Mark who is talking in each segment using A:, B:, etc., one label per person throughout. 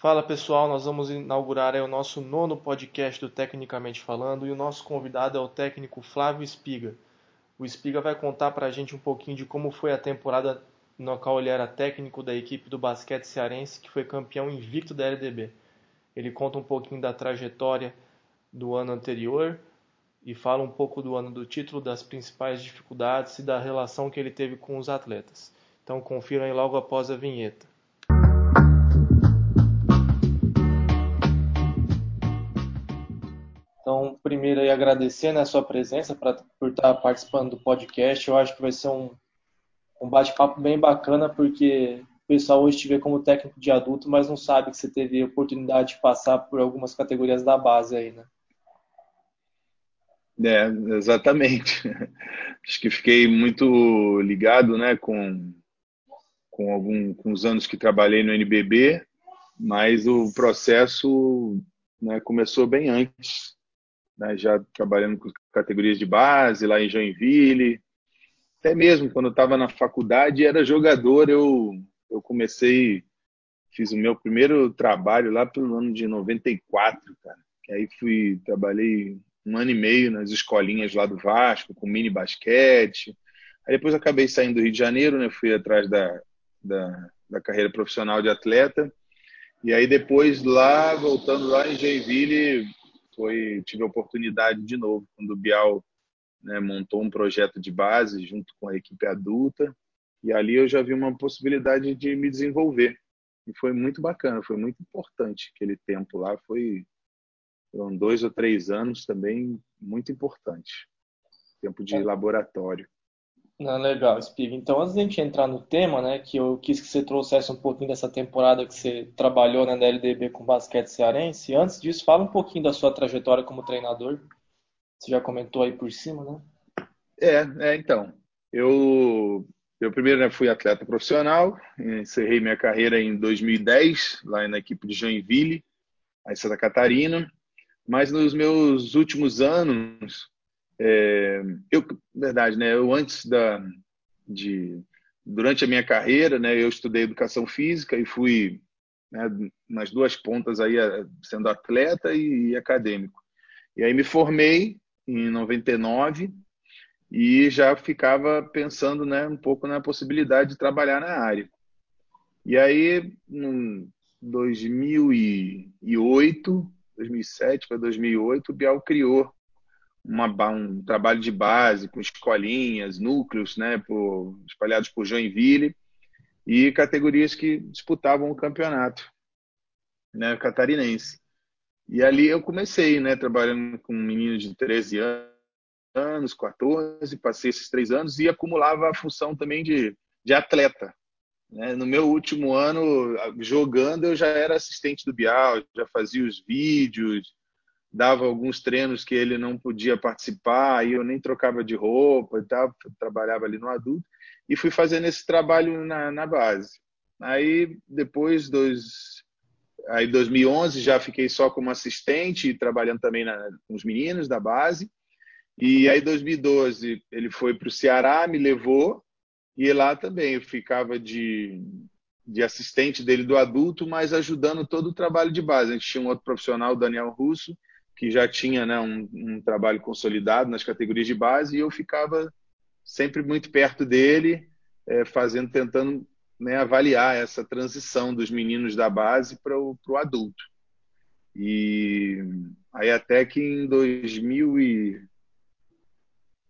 A: Fala pessoal, nós vamos inaugurar o nosso nono podcast do Tecnicamente Falando e o nosso convidado é o técnico Flávio Espiga. O Espiga vai contar para a gente um pouquinho de como foi a temporada no qual ele era técnico da equipe do basquete cearense que foi campeão invicto da LDB. Ele conta um pouquinho da trajetória do ano anterior e fala um pouco do ano do título, das principais dificuldades e da relação que ele teve com os atletas. Então confiram aí logo após a vinheta. Agradecer né, a sua presença pra, por estar participando do podcast. Eu acho que vai ser um, um bate-papo bem bacana, porque o pessoal hoje te vê como técnico de adulto, mas não sabe que você teve oportunidade de passar por algumas categorias da base aí, né?
B: É, exatamente. Acho que fiquei muito ligado né, com, com, algum, com os anos que trabalhei no NBB, mas o processo né, começou bem antes né, já trabalhando com categorias de base lá em Joinville. Até mesmo quando estava na faculdade era jogador, eu, eu comecei, fiz o meu primeiro trabalho lá pelo ano de 94, cara. Que aí fui, trabalhei um ano e meio nas escolinhas lá do Vasco, com mini basquete. Aí depois acabei saindo do Rio de Janeiro, né? Fui atrás da, da, da carreira profissional de atleta. E aí depois lá, voltando lá em Joinville, foi tive a oportunidade de novo quando o Bial né, montou um projeto de base junto com a equipe adulta e ali eu já vi uma possibilidade de me desenvolver e foi muito bacana, foi muito importante aquele tempo lá, foi foram dois ou três anos também muito importante, tempo de é. laboratório.
A: Não, legal, Spig. Então, antes de a gente entrar no tema, né, que eu quis que você trouxesse um pouquinho dessa temporada que você trabalhou na LDB com basquete cearense, antes disso, fala um pouquinho da sua trajetória como treinador. Você já comentou aí por cima, né?
B: É, é então. Eu, eu primeiro né, fui atleta profissional, encerrei minha carreira em 2010, lá na equipe de Joinville, em Santa Catarina. Mas nos meus últimos anos, é, eu, verdade, né? Eu antes da, de, durante a minha carreira, né? Eu estudei educação física e fui né, nas duas pontas aí, sendo atleta e, e acadêmico. E aí me formei em 99 e já ficava pensando, né, um pouco na possibilidade de trabalhar na área. E aí, em 2008, 2007 para 2008, o Bial criou uma, um trabalho de base com escolinhas, núcleos, né, por, espalhados por Joinville e categorias que disputavam o campeonato, né, catarinense. E ali eu comecei, né, trabalhando com meninos de 13 anos, 14, passei esses três anos e acumulava a função também de, de atleta. Né? No meu último ano, jogando, eu já era assistente do Bial, já fazia os vídeos, dava alguns treinos que ele não podia participar, e eu nem trocava de roupa e tal, trabalhava ali no adulto, e fui fazendo esse trabalho na, na base. Aí, depois dos... Aí, 2011, já fiquei só como assistente, trabalhando também na, com os meninos da base. E aí, 2012, ele foi para o Ceará, me levou, e lá também eu ficava de, de assistente dele do adulto, mas ajudando todo o trabalho de base. A gente tinha um outro profissional, o Daniel Russo, que já tinha né, um, um, trabalho consolidado nas categorias de base e eu ficava sempre muito perto dele, é, fazendo, tentando né, avaliar essa transição dos meninos da base para o adulto. E aí até que em 2000 e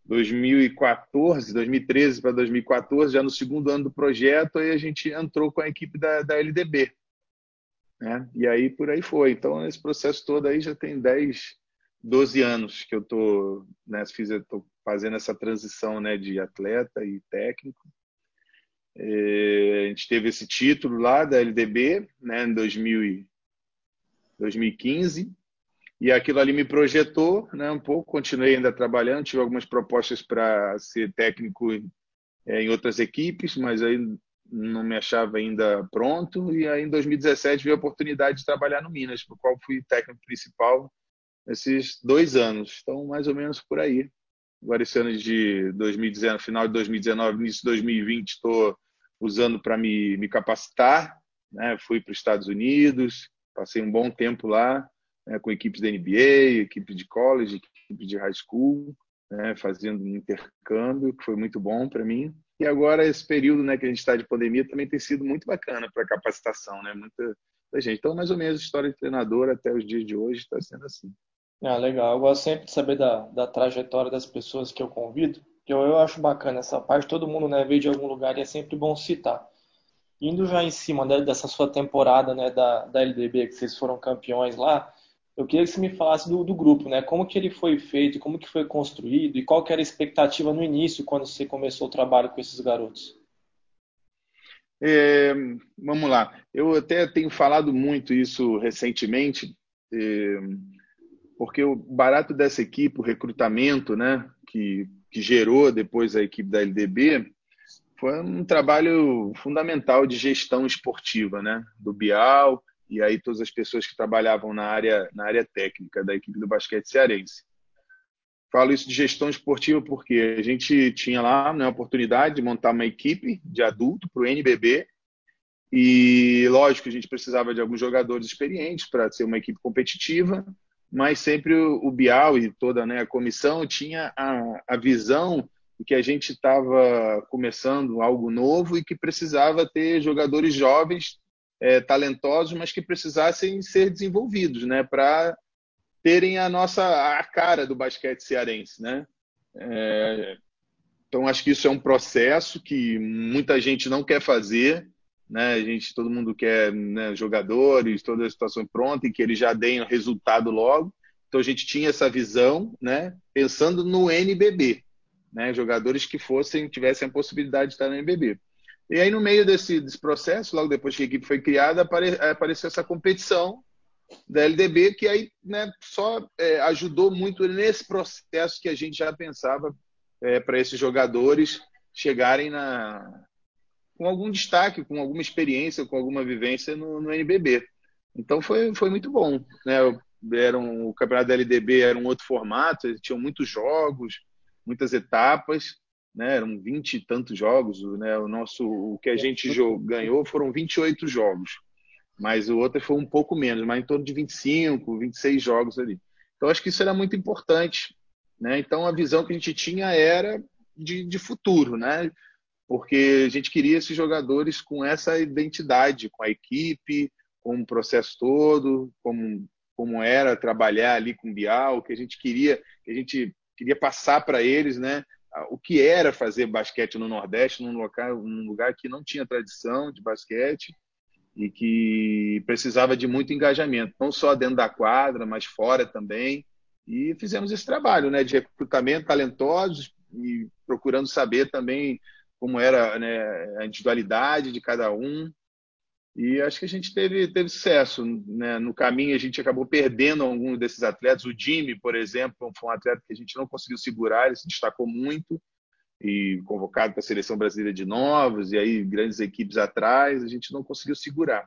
B: 2014, 2013 para 2014, já no segundo ano do projeto, aí a gente entrou com a equipe da, da LDB. Né? E aí por aí foi. Então, esse processo todo aí já tem 10, 12 anos que eu tô, né, fiz, tô fazendo essa transição né, de atleta e técnico. É, a gente teve esse título lá da LDB né, em 2000 2015 e aquilo ali me projetou né, um pouco. Continuei ainda trabalhando, tive algumas propostas para ser técnico é, em outras equipes, mas aí não me achava ainda pronto. E aí, em 2017, vi a oportunidade de trabalhar no Minas, por qual fui técnico principal esses dois anos. Então, mais ou menos por aí. Agora, esse ano de 2019, final de 2019, início de 2020, estou usando para me, me capacitar. Né? Fui para os Estados Unidos, Passei um bom tempo lá, né, com equipes da NBA, equipe de college, equipe de high school, né, fazendo um intercâmbio, que foi muito bom para mim. E agora esse período né, que a gente está de pandemia também tem sido muito bacana para capacitação, né? Muita, muita gente. Então, mais ou menos, a história de treinador até os dias de hoje está sendo assim.
A: Ah, legal. Eu gosto sempre de saber da, da trajetória das pessoas que eu convido, eu, eu acho bacana essa parte. Todo mundo né, veio de algum lugar e é sempre bom citar. Indo já em cima né, dessa sua temporada né, da, da LDB, que vocês foram campeões lá, eu queria que você me falasse do, do, grupo, né? Como que ele foi feito, como que foi construído e qual que era a expectativa no início quando você começou o trabalho com esses garotos?
B: É, vamos lá. Eu até tenho falado muito isso recentemente, é, porque o barato dessa equipe, o recrutamento, né, que, que gerou depois a equipe da LDB, foi um trabalho fundamental de gestão esportiva, né, do Bial e aí todas as pessoas que trabalhavam na área, na área técnica da equipe do basquete cearense. Falo isso de gestão esportiva porque a gente tinha lá né, a oportunidade de montar uma equipe de adulto para o NBB e, lógico, a gente precisava de alguns jogadores experientes para ser uma equipe competitiva, mas sempre o, Bial e toda né, a comissão tinha a, a visão de que a gente estava começando algo novo e que precisava ter jogadores jovens é, talentosos, mas que precisassem ser desenvolvidos, né, para terem a nossa a cara do basquete cearense, né? É, então acho que isso é um processo que muita gente não quer fazer, né? A gente, todo mundo quer né, jogadores, toda a situação pronta e que eles já deem resultado logo. Então a gente tinha essa visão, né? Pensando no NBB, né? Jogadores que fossem tivessem a possibilidade de estar no NBB. E aí, no meio desse, desse processo, logo depois que a equipe foi criada, apare, apareceu essa competição da LDB, que aí né, só é, ajudou muito nesse processo que a gente já pensava é, para esses jogadores chegarem na, com algum destaque, com alguma experiência, com alguma vivência no, no NBB. Então foi, foi muito bom. Né? Era um, o campeonato da LDB era um outro formato, tinham muitos jogos, muitas etapas, né? Eram 20 e tantos jogos, né? O nosso o que a gente ganhou foram 28 jogos. Mas o outro foi um pouco menos, mas em torno de 25, 26 jogos ali. Então acho que isso era muito importante, né? Então a visão que a gente tinha era de, de futuro, né? Porque a gente queria esses jogadores com essa identidade, com a equipe, com o processo todo, como como era trabalhar ali com o Bial, que a gente queria, que a gente queria passar para eles, né? O que era fazer basquete no Nordeste, num, local, num lugar que não tinha tradição de basquete e que precisava de muito engajamento, não só dentro da quadra, mas fora também. E fizemos esse trabalho né, de recrutamento talentosos e procurando saber também como era né, a individualidade de cada um. E acho que a gente teve, teve sucesso. Né? No caminho, a gente acabou perdendo alguns desses atletas. O Jimmy, por exemplo, foi um atleta que a gente não conseguiu segurar, ele se destacou muito e convocado para a seleção brasileira de novos, e aí grandes equipes atrás, a gente não conseguiu segurar.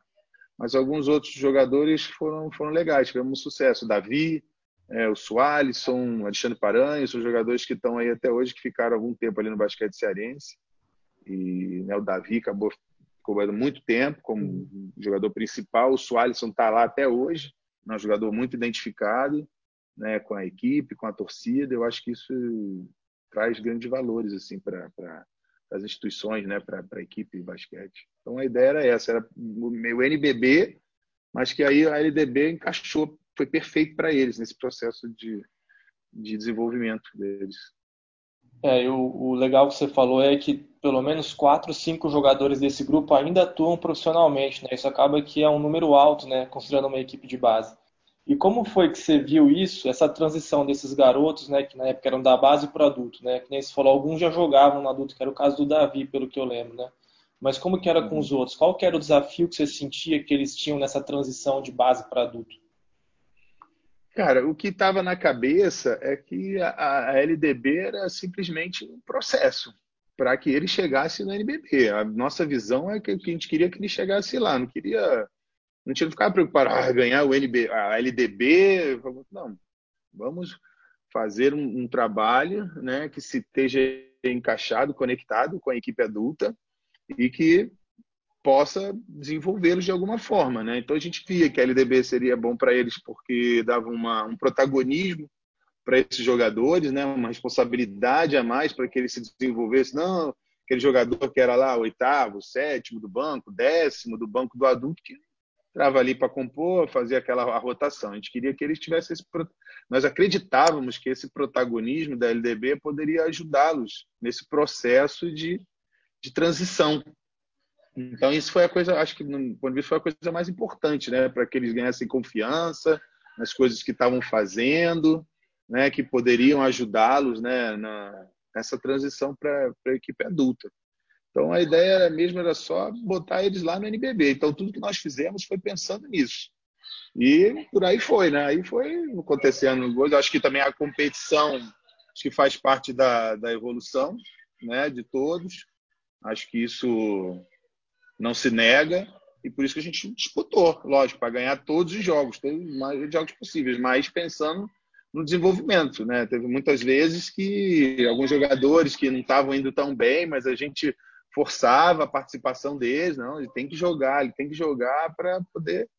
B: Mas alguns outros jogadores foram, foram legais, tivemos sucesso. O Davi, é, o Sualisson, o Alexandre Paranhos, são jogadores que estão aí até hoje, que ficaram algum tempo ali no basquete cearense. E né, o Davi acabou cobrando muito tempo como jogador principal. O Sualisson está lá até hoje, é um jogador muito identificado né, com a equipe, com a torcida. Eu acho que isso traz grandes valores assim para as instituições, né, para a equipe de basquete. Então a ideia era essa, era o meu NBB, mas que aí a LDB encaixou, foi perfeito para eles nesse processo de, de desenvolvimento deles.
A: É, o, o legal que você falou é que pelo menos quatro, cinco jogadores desse grupo ainda atuam profissionalmente, né? Isso acaba que é um número alto, né? Considerando uma equipe de base. E como foi que você viu isso, essa transição desses garotos, né? Que na época eram da base para o adulto, né? Que nem você falou, alguns já jogavam no adulto, que era o caso do Davi, pelo que eu lembro, né? Mas como que era com os outros? Qual que era o desafio que você sentia que eles tinham nessa transição de base para adulto?
B: Cara, o que estava na cabeça é que a, a, LDB era simplesmente um processo para que ele chegasse no NBB. A nossa visão é que, que, a gente queria que ele chegasse lá, não queria, não tinha que ficar preocupado ah, ganhar o NB, a LDB, não. Vamos fazer um, um trabalho, né, que se esteja encaixado, conectado com a equipe adulta e que possa desenvolvê-los de alguma forma, né? Então a gente via que a LDB seria bom para eles porque dava uma, um protagonismo para esses jogadores, né? Uma responsabilidade a mais para que eles se desenvolvessem. Não, aquele jogador que era lá oitavo, sétimo do banco, décimo do banco do adulto que entrava ali para compor, fazia aquela rotação. A gente queria que eles tivessem esse nós acreditávamos que esse protagonismo da LDB poderia ajudá-los nesse processo de, de transição. Então isso foi a coisa, acho que no ponto de vista foi a coisa mais importante, né, para que eles ganhassem confiança nas coisas que estavam fazendo, né, que poderiam ajudá-los, né, na, nessa transição para a equipe adulta. Então a ideia mesmo era só botar eles lá no NBB. Então tudo que nós fizemos foi pensando nisso. E por aí foi, né? Aí foi acontecendo. Eu acho que também a competição que faz parte da, da evolução, né? De todos. Acho que isso não se nega e por isso que a gente disputou, lógico, para ganhar todos os jogos, todos os mais jogos possíveis, mas pensando no desenvolvimento, né? Teve muitas vezes que alguns jogadores que não estavam indo tão bem, mas a gente forçava a participação deles, não, ele tem que jogar, ele tem que jogar para poder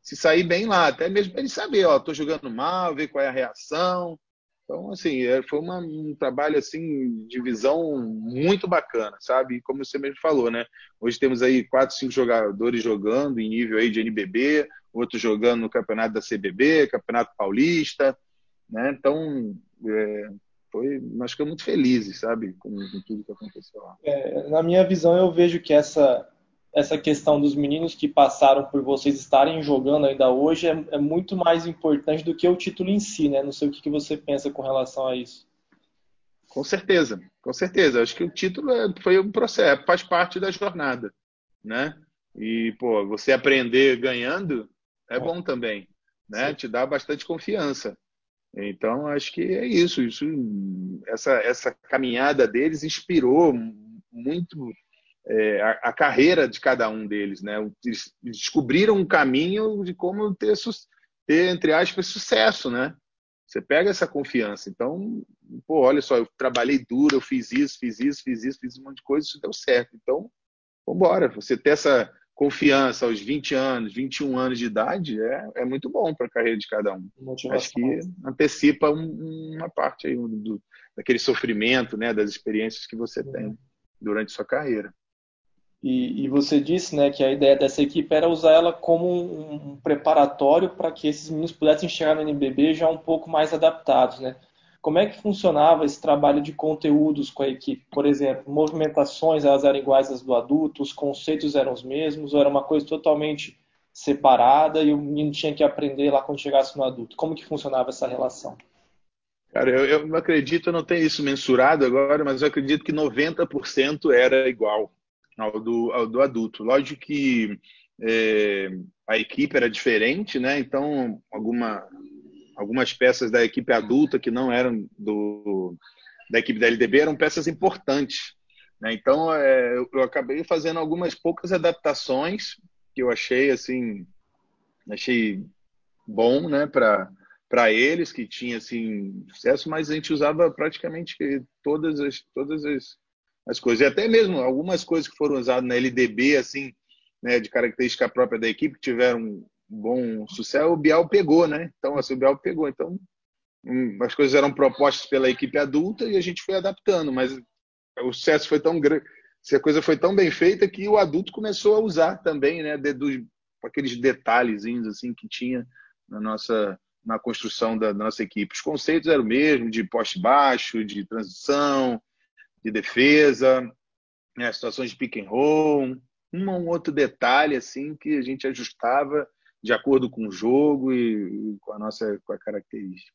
B: se sair bem lá, até mesmo para ele saber, ó, tô jogando mal, ver qual é a reação. Então, assim, é, foi uma, um trabalho assim de visão muito bacana, sabe? Como você mesmo falou, né? Hoje temos aí quatro, cinco jogadores jogando em nível aí de NBB, outros jogando no campeonato da CBB, campeonato paulista, né? Então, é, foi, nós ficamos muito felizes, sabe, com, com tudo que aconteceu lá.
A: É, na minha visão, eu vejo que essa essa questão dos meninos que passaram por vocês estarem jogando ainda hoje é, é muito mais importante do que o título em si, né? Não sei o que, que você pensa com relação a isso.
B: Com certeza, com certeza. Acho que o título é, foi um processo, faz parte da jornada, né? E pô, você aprender ganhando é, é. bom também, né? Sim. Te dá bastante confiança. Então, acho que é isso. isso essa, essa caminhada deles inspirou muito é, a, a, carreira de cada um deles. Né? Eles descobriram um caminho de como ter, ter, entre aspas, sucesso. Né? Você pega essa confiança. Então, pô, olha só, eu trabalhei duro, eu fiz isso, fiz isso, fiz isso, fiz um monte de coisa, isso deu certo. Então, vamos embora. Você ter essa confiança aos 20 anos, 21 anos de idade é, é muito bom para a carreira de cada um. Motivação. Acho que antecipa um, uma parte aí do, daquele sofrimento, né, das experiências que você uhum. tem durante sua carreira.
A: E, e, você disse né, que a ideia dessa equipe era usar ela como um, um preparatório para que esses meninos pudessem chegar no NBB já um pouco mais adaptados. Né? Como é que funcionava esse trabalho de conteúdos com a equipe? Por exemplo, movimentações elas eram iguais às do adulto, os conceitos eram os mesmos, ou era uma coisa totalmente separada e o menino tinha que aprender lá quando chegasse no adulto? Como que funcionava essa relação?
B: Cara, eu, eu acredito, eu não tenho isso mensurado agora, mas eu acredito que 90% era igual ao do, ao do adulto. Lógico que é, a equipe era diferente, né? Então, alguma, algumas peças da equipe adulta que não eram do, da equipe da LDB eram peças importantes. Né? Então, é, eu, acabei fazendo algumas poucas adaptações que eu achei assim, achei bom, né, para para eles que tinha assim sucesso, mas a gente usava praticamente todas as todas as, as coisas e até mesmo algumas coisas que foram usadas na LDB assim, né, de característica própria da equipe que tiveram bom sucesso, o Bial pegou, né? Então, assim, o Bial pegou. Então, hum, as coisas eram propostas pela equipe adulta e a gente foi adaptando, mas o sucesso foi tão grande, a coisa foi tão bem feita que o adulto começou a usar também, né? De, dos, aqueles detalhezinhos assim que tinha na nossa na construção da, da nossa equipe. Os conceitos eram o mesmo, de poste baixo, de transição, de defesa, né, situações de pick and roll, um ou outro detalhe assim que a gente ajustava de acordo com o jogo e, e com a nossa com a característica.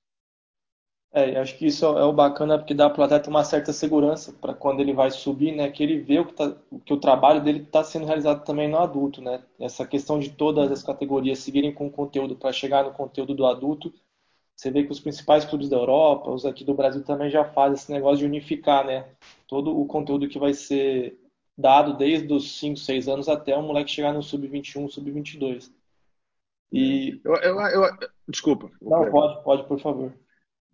A: É, acho que isso é o bacana porque dá para o atleta uma certa segurança para quando ele vai subir, né, que ele vê o que, tá, que o trabalho dele está sendo realizado também no adulto, né? Essa questão de todas as categorias seguirem com o conteúdo para chegar no conteúdo do adulto, você vê que os principais clubes da Europa, os aqui do Brasil também já fazem esse negócio de unificar, né? Todo o conteúdo que vai ser dado desde os 5, 6 anos até o moleque chegar no sub-21, sub-22.
B: E eu, eu, eu, desculpa.
A: Não, pode, pode, por favor.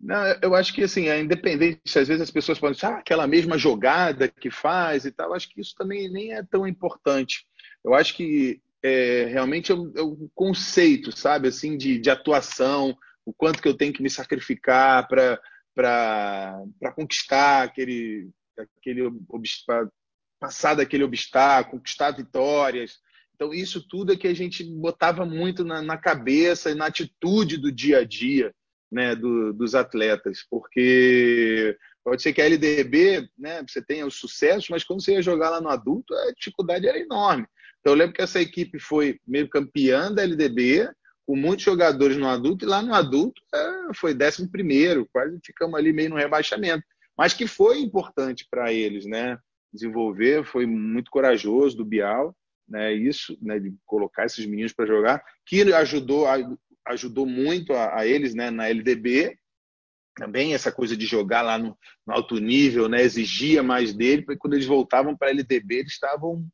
B: Não, eu acho que assim, é independente, às vezes as pessoas podem dizer, ah, aquela mesma jogada que faz e tal, acho que isso também nem é tão importante. Eu acho que é, realmente é o, é o, conceito, sabe, assim, de, de atuação, o quanto que eu tenho que me sacrificar para conquistar aquele, aquele passar daquele obstáculo, conquistar vitórias. Então, isso tudo é que a gente botava muito na, na cabeça e na atitude do dia a dia né, do, dos atletas, porque pode ser que a LDB né, você tenha o sucesso, mas quando você ia jogar lá no adulto, a dificuldade era enorme. Então, eu lembro que essa equipe foi meio campeã da LDB, com muitos jogadores no adulto, e lá no adulto é, foi décimo primeiro, quase ficamos ali meio no rebaixamento. Mas que foi importante para eles, né? Desenvolver, foi muito corajoso do Bial, né? Isso, né? De colocar esses meninos para jogar, que ajudou, ajudou muito a, a, eles, né? Na LDB, também essa coisa de jogar lá no, no alto nível, né? Exigia mais dele, porque quando eles voltavam para a LDB, eles estavam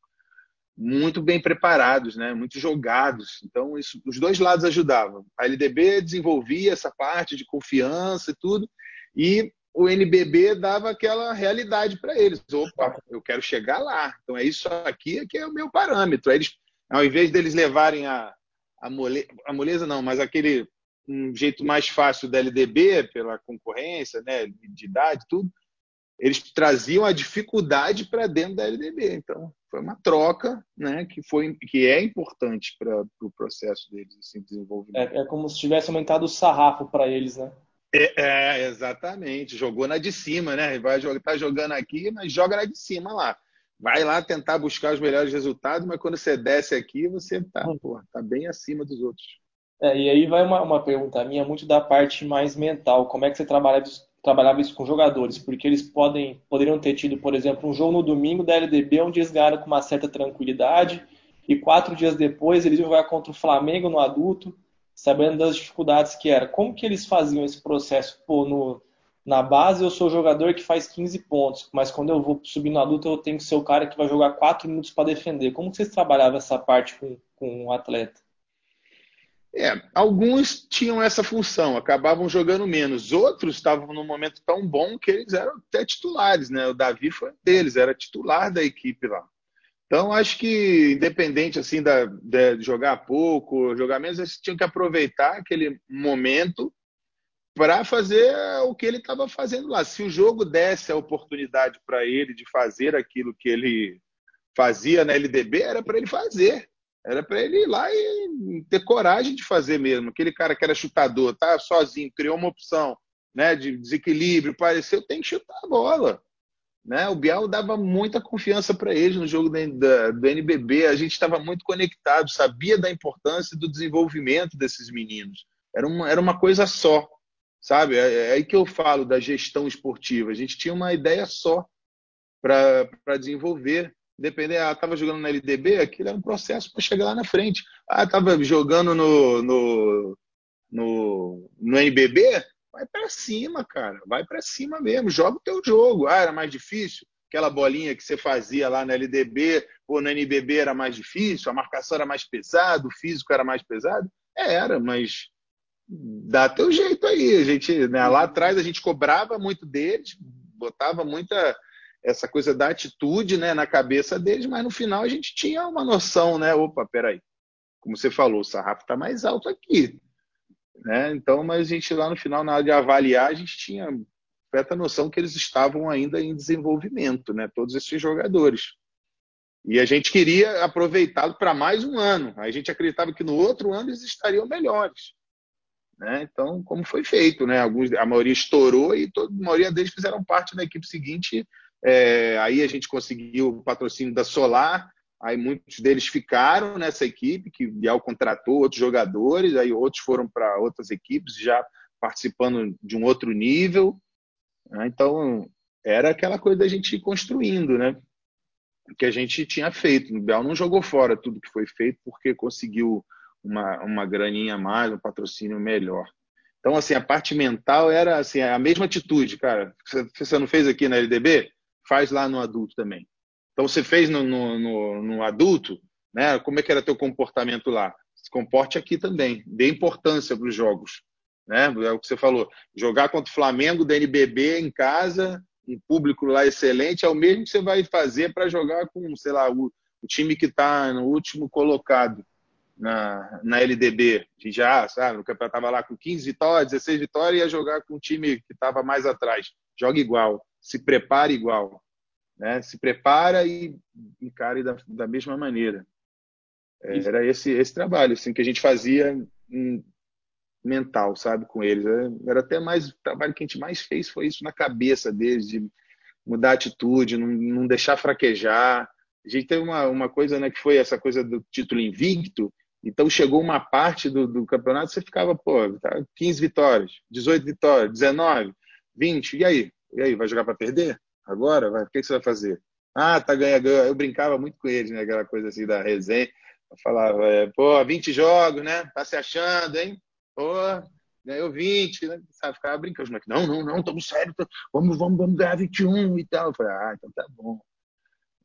B: muito bem preparados, né? muito jogados. Então, isso, os dois lados ajudavam. A LDB desenvolvia essa parte de confiança e tudo, e o NBB dava aquela realidade para eles. Opa, eu quero chegar lá. Então, é isso aqui que é o meu parâmetro. Eles, ao invés deles levarem a, a, mole, a moleza, não, mas aquele um jeito mais fácil da LDB, pela concorrência, né, de idade, tudo, eles traziam a dificuldade para dentro da LDB. Então, foi uma troca, né, que foi que é importante para o pro processo deles, assim, desenvolvimento.
A: É, é, como se tivesse aumentado o sarrafo para eles, né?
B: É, é, exatamente. Jogou na de cima, né? Vai jogar, tá jogando aqui, mas joga na de cima lá. Vai lá tentar buscar os melhores resultados, mas quando você desce aqui, você tá, hum. pô, tá bem acima dos outros.
A: É, e aí vai uma, uma pergunta minha muito da parte mais mental. Como é que você trabalha trabalhava isso com jogadores, porque eles podem, poderiam ter tido, por exemplo, um jogo no domingo da LDB onde eles ganharam com uma certa tranquilidade e quatro dias depois eles iam jogar contra o Flamengo no adulto, sabendo das dificuldades que era. Como que eles faziam esse processo? Pô, no, na base eu sou o jogador que faz 15 pontos, mas quando eu vou subir no adulto eu tenho que ser o cara que vai jogar 4 minutos para defender. Como vocês trabalhavam essa parte com, com um atleta?
B: É, alguns tinham essa função, acabavam jogando menos. Outros estavam num momento tão bom que eles eram até titulares, né? O Davi foi deles, era titular da equipe lá. Então, acho que independente assim da, de jogar pouco, jogar menos, eles tinham que aproveitar aquele momento para fazer o que ele estava fazendo lá. Se o jogo desse a oportunidade para ele de fazer aquilo que ele fazia na LDB, era para ele fazer. Era para ele ir lá e ter coragem de fazer mesmo. Aquele cara que era chutador, tá sozinho, criou uma opção né, de desequilíbrio, pareceu, tem que chutar a bola. Né? O Bial dava muita confiança para ele no jogo da, do NBB. A gente estava muito conectado, sabia da importância do desenvolvimento desses meninos. Era uma, era uma coisa só, sabe? É, é aí que eu falo da gestão esportiva. A gente tinha uma ideia só para desenvolver depender, ah, estava jogando na LDB, aquilo era um processo para chegar lá na frente. Ah, estava jogando no, no, no, no NBB, vai para cima, cara, vai para cima mesmo, joga o teu jogo. Ah, era mais difícil? Aquela bolinha que você fazia lá na LDB ou no NBB era mais difícil, a marcação era mais pesada, o físico era mais pesado? É, era, mas dá teu jeito aí. A gente, né, lá atrás a gente cobrava muito deles, botava muita essa coisa da atitude né, na cabeça deles, mas no final a gente tinha uma noção, né? Opa, peraí, como você falou, o sarrafo está mais alto aqui. Né? Então, mas a gente lá no final, na hora de avaliar, a gente tinha certa noção que eles estavam ainda em desenvolvimento, né? Todos esses jogadores. E a gente queria aproveitá-lo para mais um ano. A gente acreditava que no outro ano eles estariam melhores. Né? Então, como foi feito, né? Alguns, a maioria estourou e toda, a maioria deles fizeram parte da equipe seguinte é, aí a gente conseguiu o patrocínio da Solar, aí muitos deles ficaram nessa equipe, que Bial contratou outros jogadores, aí outros foram para outras equipes, já participando de um outro nível. Né? Então, era aquela coisa da gente ir construindo, né? que a gente tinha feito. O Bial não jogou fora tudo que foi feito porque conseguiu uma, uma graninha a mais, um patrocínio melhor. Então, assim, a parte mental era assim, a mesma atitude, cara. Você não fez aqui na LDB? Faz lá no adulto também. Então você fez no, no, no, no adulto, né? Como é que era teu comportamento lá? Se comporte aqui também. Dê importância para os jogos. né? É o que você falou. Jogar contra o Flamengo da NBB em casa, um público lá excelente, é o mesmo que você vai fazer para jogar com, sei lá, o, o time que está no último colocado na, na LDB. Já, sabe? O campeonato estava lá com 15 vitórias, 16 vitórias, e ia jogar com o time que estava mais atrás. Joga igual, se prepara igual. Né? Se prepara e encare da, da mesma maneira. Era esse, esse trabalho assim, que a gente fazia mental, sabe, com eles. Era até mais o trabalho que a gente mais fez foi isso na cabeça deles, de mudar a atitude, não, não deixar fraquejar. A gente teve uma, uma coisa, né, que foi essa coisa do título invicto. Então chegou uma parte do, do campeonato, você ficava, pô, tá, 15 vitórias, 18 vitórias, 19, 20, e aí? E aí, vai jogar para perder? Agora? Vai, o que, que você vai fazer? Ah, tá ganha, ganha. Eu brincava muito com eles, né? Aquela coisa assim da resenha. Eu falava, é, pô, 20 jogos, né? Tá se achando, hein? Pô, ganhou 20, né? Sabe, ficava brincando. Não, não, não, estamos sério, vamos, vamos, vamos ganhar 21 e tal. Eu falei, ah, então tá bom.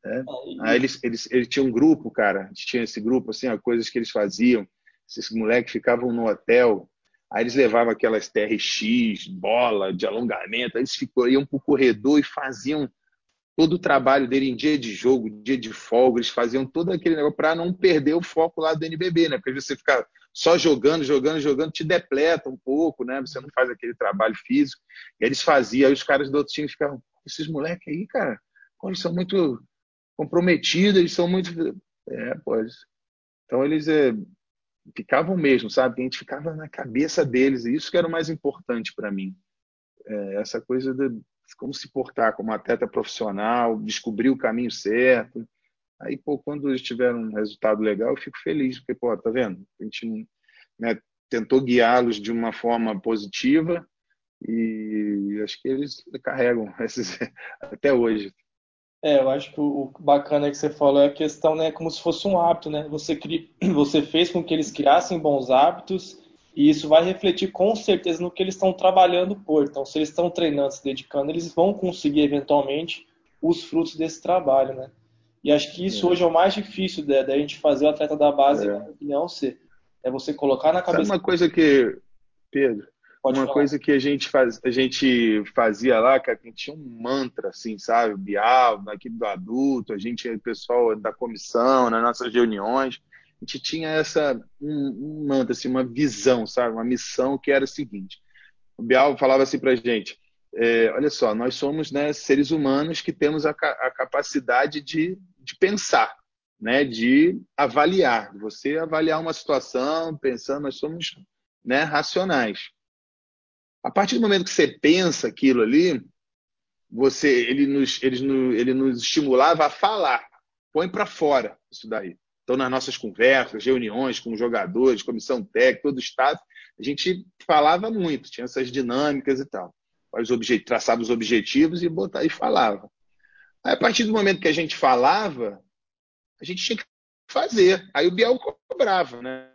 B: É. Aí eles, eles, eles tinham um grupo, cara, tinha esse grupo, assim, ó, coisas que eles faziam. Esses moleques ficavam no hotel, aí eles levavam aquelas TRX, bola de alongamento, aí eles ficam, iam pro corredor e faziam todo o trabalho dele em dia de jogo, dia de folga, eles faziam todo aquele negócio para não perder o foco lá do NBB, né? Porque você ficar só jogando, jogando, jogando, te depleta um pouco, né? Você não faz aquele trabalho físico. E eles faziam, aí os caras do outro time ficavam, esses moleques aí, cara, eles são muito comprometidos, eles são muito. É, pode. Então eles é, ficavam mesmo, sabe? A gente ficava na cabeça deles, e isso que era o mais importante para mim. É, essa coisa de como se portar como atleta profissional, descobrir o caminho certo. Aí, pô, quando eles tiveram um resultado legal, eu fico feliz, porque, pô, tá vendo? A gente né, tentou guiá-los de uma forma positiva e acho que eles carregam esses até hoje.
A: É, eu acho que o bacana que você falou é a questão, né, como se fosse um hábito, né? Você, cri... você fez com que eles criassem bons hábitos e isso vai refletir com certeza no que eles estão trabalhando por. Então, se eles estão treinando, se dedicando, eles vão conseguir eventualmente os frutos desse trabalho, né? E acho que isso é. hoje é o mais difícil da, da gente fazer o atleta da base, é. na minha opinião, ser. É você colocar na cabeça.
B: Sabe uma coisa que, Pedro, Pode uma falar. coisa que a gente, faz, a gente fazia lá, que a gente tinha um mantra, assim, sabe? O Bial, na equipe do adulto, a gente, o pessoal da comissão, nas nossas reuniões a gente tinha essa um, um mantra, assim, uma visão, sabe? Uma missão que era o seguinte. O Bial falava assim para a gente, é, olha só, nós somos né, seres humanos que temos a, a capacidade de, de pensar, né, de avaliar. Você avaliar uma situação, pensando, nós somos né, racionais. A partir do momento que você pensa aquilo ali, você, ele nos, ele, ele nos estimulava a falar. Põe para fora isso daí. Então, nas nossas conversas, reuniões com jogadores, comissão técnica, todo o staff, a gente falava muito, tinha essas dinâmicas e tal. Os traçava os objetivos e, botar, e falava. Aí, a partir do momento que a gente falava, a gente tinha que fazer. Aí o Biel cobrava, né?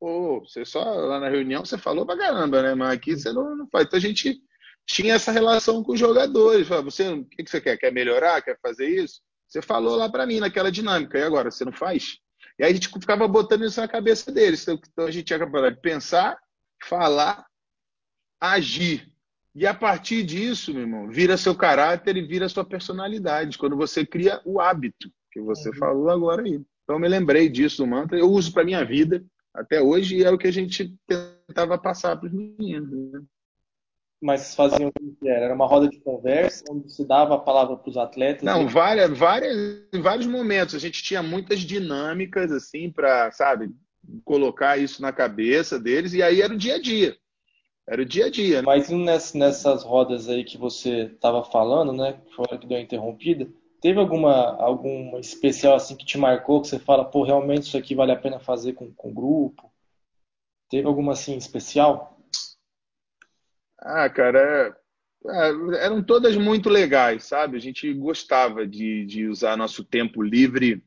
B: Pô, você só lá na reunião você falou pra caramba, né? Mas aqui você não, não faz. Então a gente tinha essa relação com os jogadores. Você, o que, que você quer? Quer melhorar? Quer fazer isso? Você falou lá para mim naquela dinâmica, e agora você não faz? E aí a gente ficava botando isso na cabeça deles. Então, então a gente tinha capacidade de pensar, falar, agir. E a partir disso, meu irmão, vira seu caráter e vira sua personalidade. Quando você cria o hábito que você uhum. falou agora aí. Então eu me lembrei disso do mantra, eu uso para minha vida até hoje e é o que a gente tentava passar para os meninos. Né?
A: mas faziam o que era? Era uma roda de conversa onde se dava a palavra para os atletas?
B: Não, e... várias, várias, em vários momentos. A gente tinha muitas dinâmicas, assim, para, sabe, colocar isso na cabeça deles, e aí era o dia a dia. Era o dia a dia. Né?
A: Mas nessas rodas aí que você estava falando, né? Fora que deu interrompida, teve alguma, alguma especial assim que te marcou, que você fala, pô, realmente isso aqui vale a pena fazer com, com grupo? Teve alguma assim especial?
B: Ah, cara, é, é, eram todas muito legais, sabe? A gente gostava de, de usar nosso tempo livre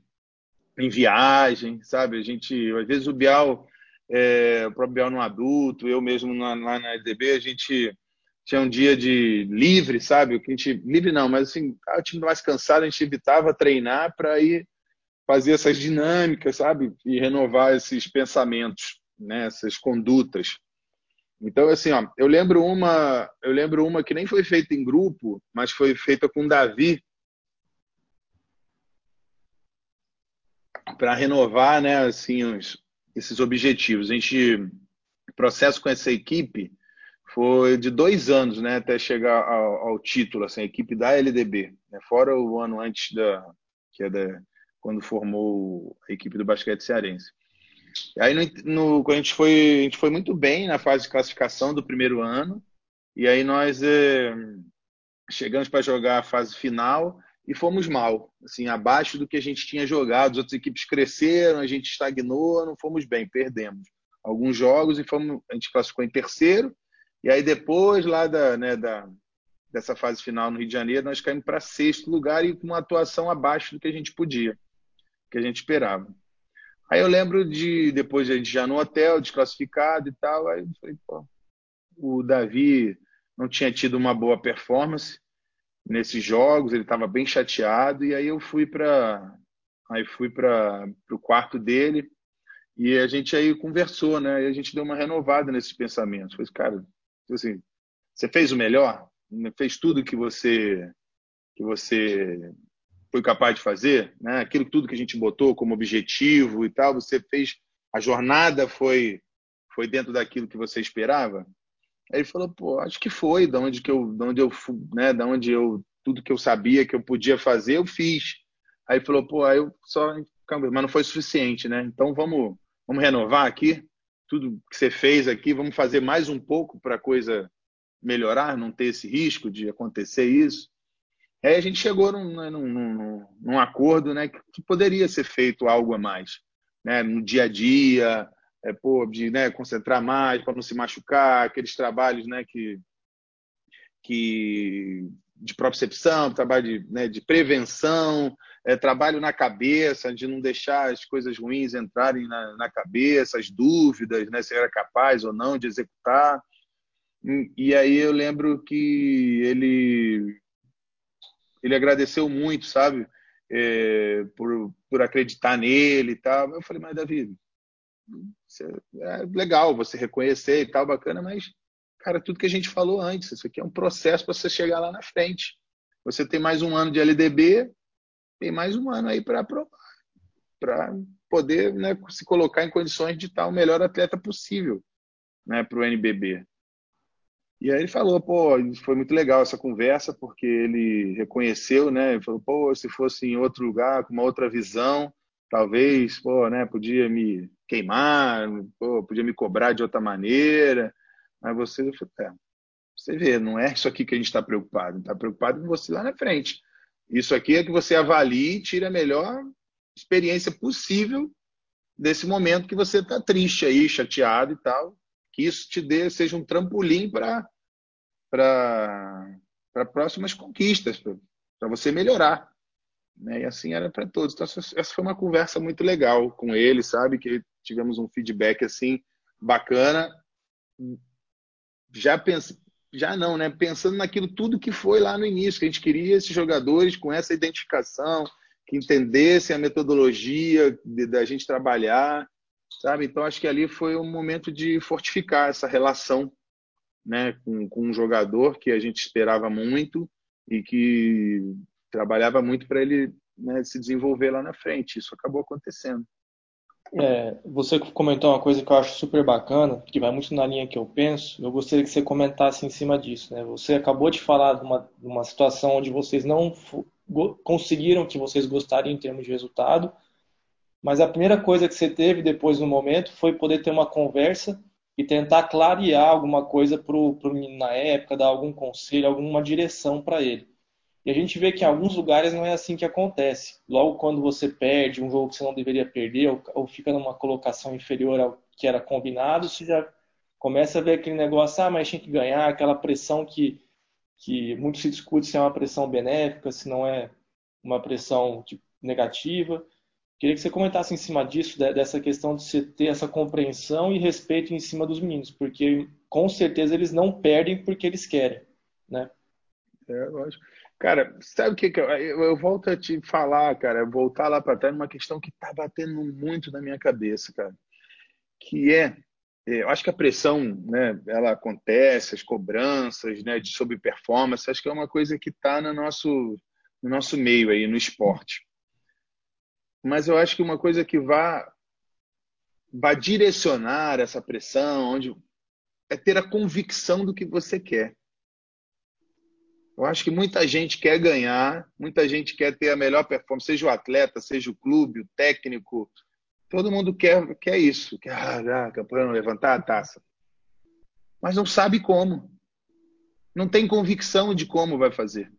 B: em viagem, sabe? A gente, às vezes o Bial, é, o próprio Bial no adulto, eu mesmo lá na, na LDB, a gente tinha um dia de livre, sabe? O que a gente livre não, mas assim, o time mais cansado, a gente evitava treinar para ir fazer essas dinâmicas, sabe? E renovar esses pensamentos, né? Essas condutas. Então, assim, ó, eu lembro uma, eu lembro uma que nem foi feita em grupo, mas foi feita com Davi para renovar, né, assim, os, esses objetivos. A gente, o processo com essa equipe foi de dois anos, né, até chegar ao, ao título, assim, a equipe da LDB, né, fora o ano antes da, que é da, quando formou a equipe do basquete cearense. Aí no, no, a gente foi a gente foi muito bem na fase de classificação do primeiro ano e aí nós é, chegamos para jogar a fase final e fomos mal, assim abaixo do que a gente tinha jogado. As outras equipes cresceram, a gente estagnou, não fomos bem, perdemos alguns jogos e fomos a gente classificou em terceiro e aí depois lá da, né, da dessa fase final no Rio de Janeiro nós caímos para sexto lugar e com uma atuação abaixo do que a gente podia, que a gente esperava. Aí eu lembro de, depois a gente já no hotel, desclassificado e tal, aí eu falei, pô, o Davi não tinha tido uma boa performance nesses jogos, ele estava bem chateado, e aí eu fui para aí fui para o quarto dele e a gente aí conversou, né? E a gente deu uma renovada nesses pensamentos. Falei, cara, assim, você fez o melhor, fez tudo que você que você foi capaz de fazer, né? Aquilo tudo que a gente botou como objetivo e tal, você fez a jornada foi foi dentro daquilo que você esperava? Aí ele falou, pô, acho que foi, da onde que eu, da onde eu, né, da onde eu tudo que eu sabia que eu podia fazer, eu fiz. Aí ele falou, pô, aí eu só, mas não foi suficiente, né? Então vamos, vamos renovar aqui tudo que você fez aqui, vamos fazer mais um pouco para a coisa melhorar, não ter esse risco de acontecer isso. Aí a gente chegou num, né, num, num, num acordo né, que poderia ser feito algo a mais, né, no dia a dia, é, pô, de né, concentrar mais para não se machucar, aqueles trabalhos né, que, que de propriocepção, trabalho de, né, de prevenção, é, trabalho na cabeça, de não deixar as coisas ruins entrarem na, na cabeça, as dúvidas, né, se era capaz ou não de executar. E aí eu lembro que ele ele agradeceu muito, sabe? É, por, por acreditar nele e tal. Eu falei, mas Davi, é legal você reconhecer e tal, bacana, mas, cara, tudo que a gente falou antes, isso aqui é um processo para você chegar lá na frente. Você tem mais um ano de LDB, tem mais um ano aí para aprovar, para poder né, se colocar em condições de estar o melhor atleta possível né, para o NBB. E aí ele falou, pô, foi muito legal essa conversa, porque ele reconheceu, né? Ele falou, pô, se fosse em outro lugar, com uma outra visão, talvez, pô, né, podia me queimar, pô, podia me cobrar de outra maneira. Mas você, é, você vê, não é isso aqui que a gente está preocupado, está preocupado em você lá na frente. Isso aqui é que você avalie e tire a melhor experiência possível desse momento que você está triste aí, chateado e tal, que isso te dê, seja um trampolim para para próximas conquistas, para você melhorar. Né? E assim era para todos. Então, essa foi uma conversa muito legal com ele, sabe? Que tivemos um feedback assim bacana. Já pensa, já não, né? Pensando naquilo tudo que foi lá no início, que a gente queria esses jogadores com essa identificação, que entendessem a metodologia da gente trabalhar, sabe? Então acho que ali foi um momento de fortificar essa relação né, com, com um jogador que a gente esperava muito e que trabalhava muito para ele né, se desenvolver lá na frente. Isso acabou acontecendo.
A: É, você comentou uma coisa que eu acho super bacana, que vai muito na linha que eu penso. Eu gostaria que você comentasse em cima disso. Né? Você acabou de falar de uma, de uma situação onde vocês não conseguiram o que vocês gostariam em termos de resultado, mas a primeira coisa que você teve depois no momento foi poder ter uma conversa e tentar clarear alguma coisa para o menino na época, dar algum conselho, alguma direção para ele. E a gente vê que em alguns lugares não é assim que acontece. Logo quando você perde um jogo que você não deveria perder, ou, ou fica numa colocação inferior ao que era combinado, você já começa a ver aquele negócio, ah, mas tinha que ganhar, aquela pressão que, que muito se discute se é uma pressão benéfica, se não é uma pressão tipo, negativa. Queria que você comentasse em cima disso, dessa questão de você ter essa compreensão e respeito em cima dos meninos, porque com certeza eles não perdem porque eles querem, né?
B: É, lógico. Cara, sabe o que, que eu, eu, eu, volto a te falar, cara, voltar lá para trás, uma questão que tá batendo muito na minha cabeça, cara, que é é, eu acho que a pressão, né, ela acontece, as cobranças, né, de sobre performance, acho que é uma coisa que está no nosso, no nosso meio aí, no esporte. Mas eu acho que uma coisa que vai, vai direcionar essa pressão, onde é ter a convicção do que você quer. Eu acho que muita gente quer ganhar, muita gente quer ter a melhor performance, seja o atleta, seja o clube, o técnico, Todo mundo quer, quer isso, quer ah, campeão, levantar a taça. Mas não sabe como. Não tem convicção de como vai fazer.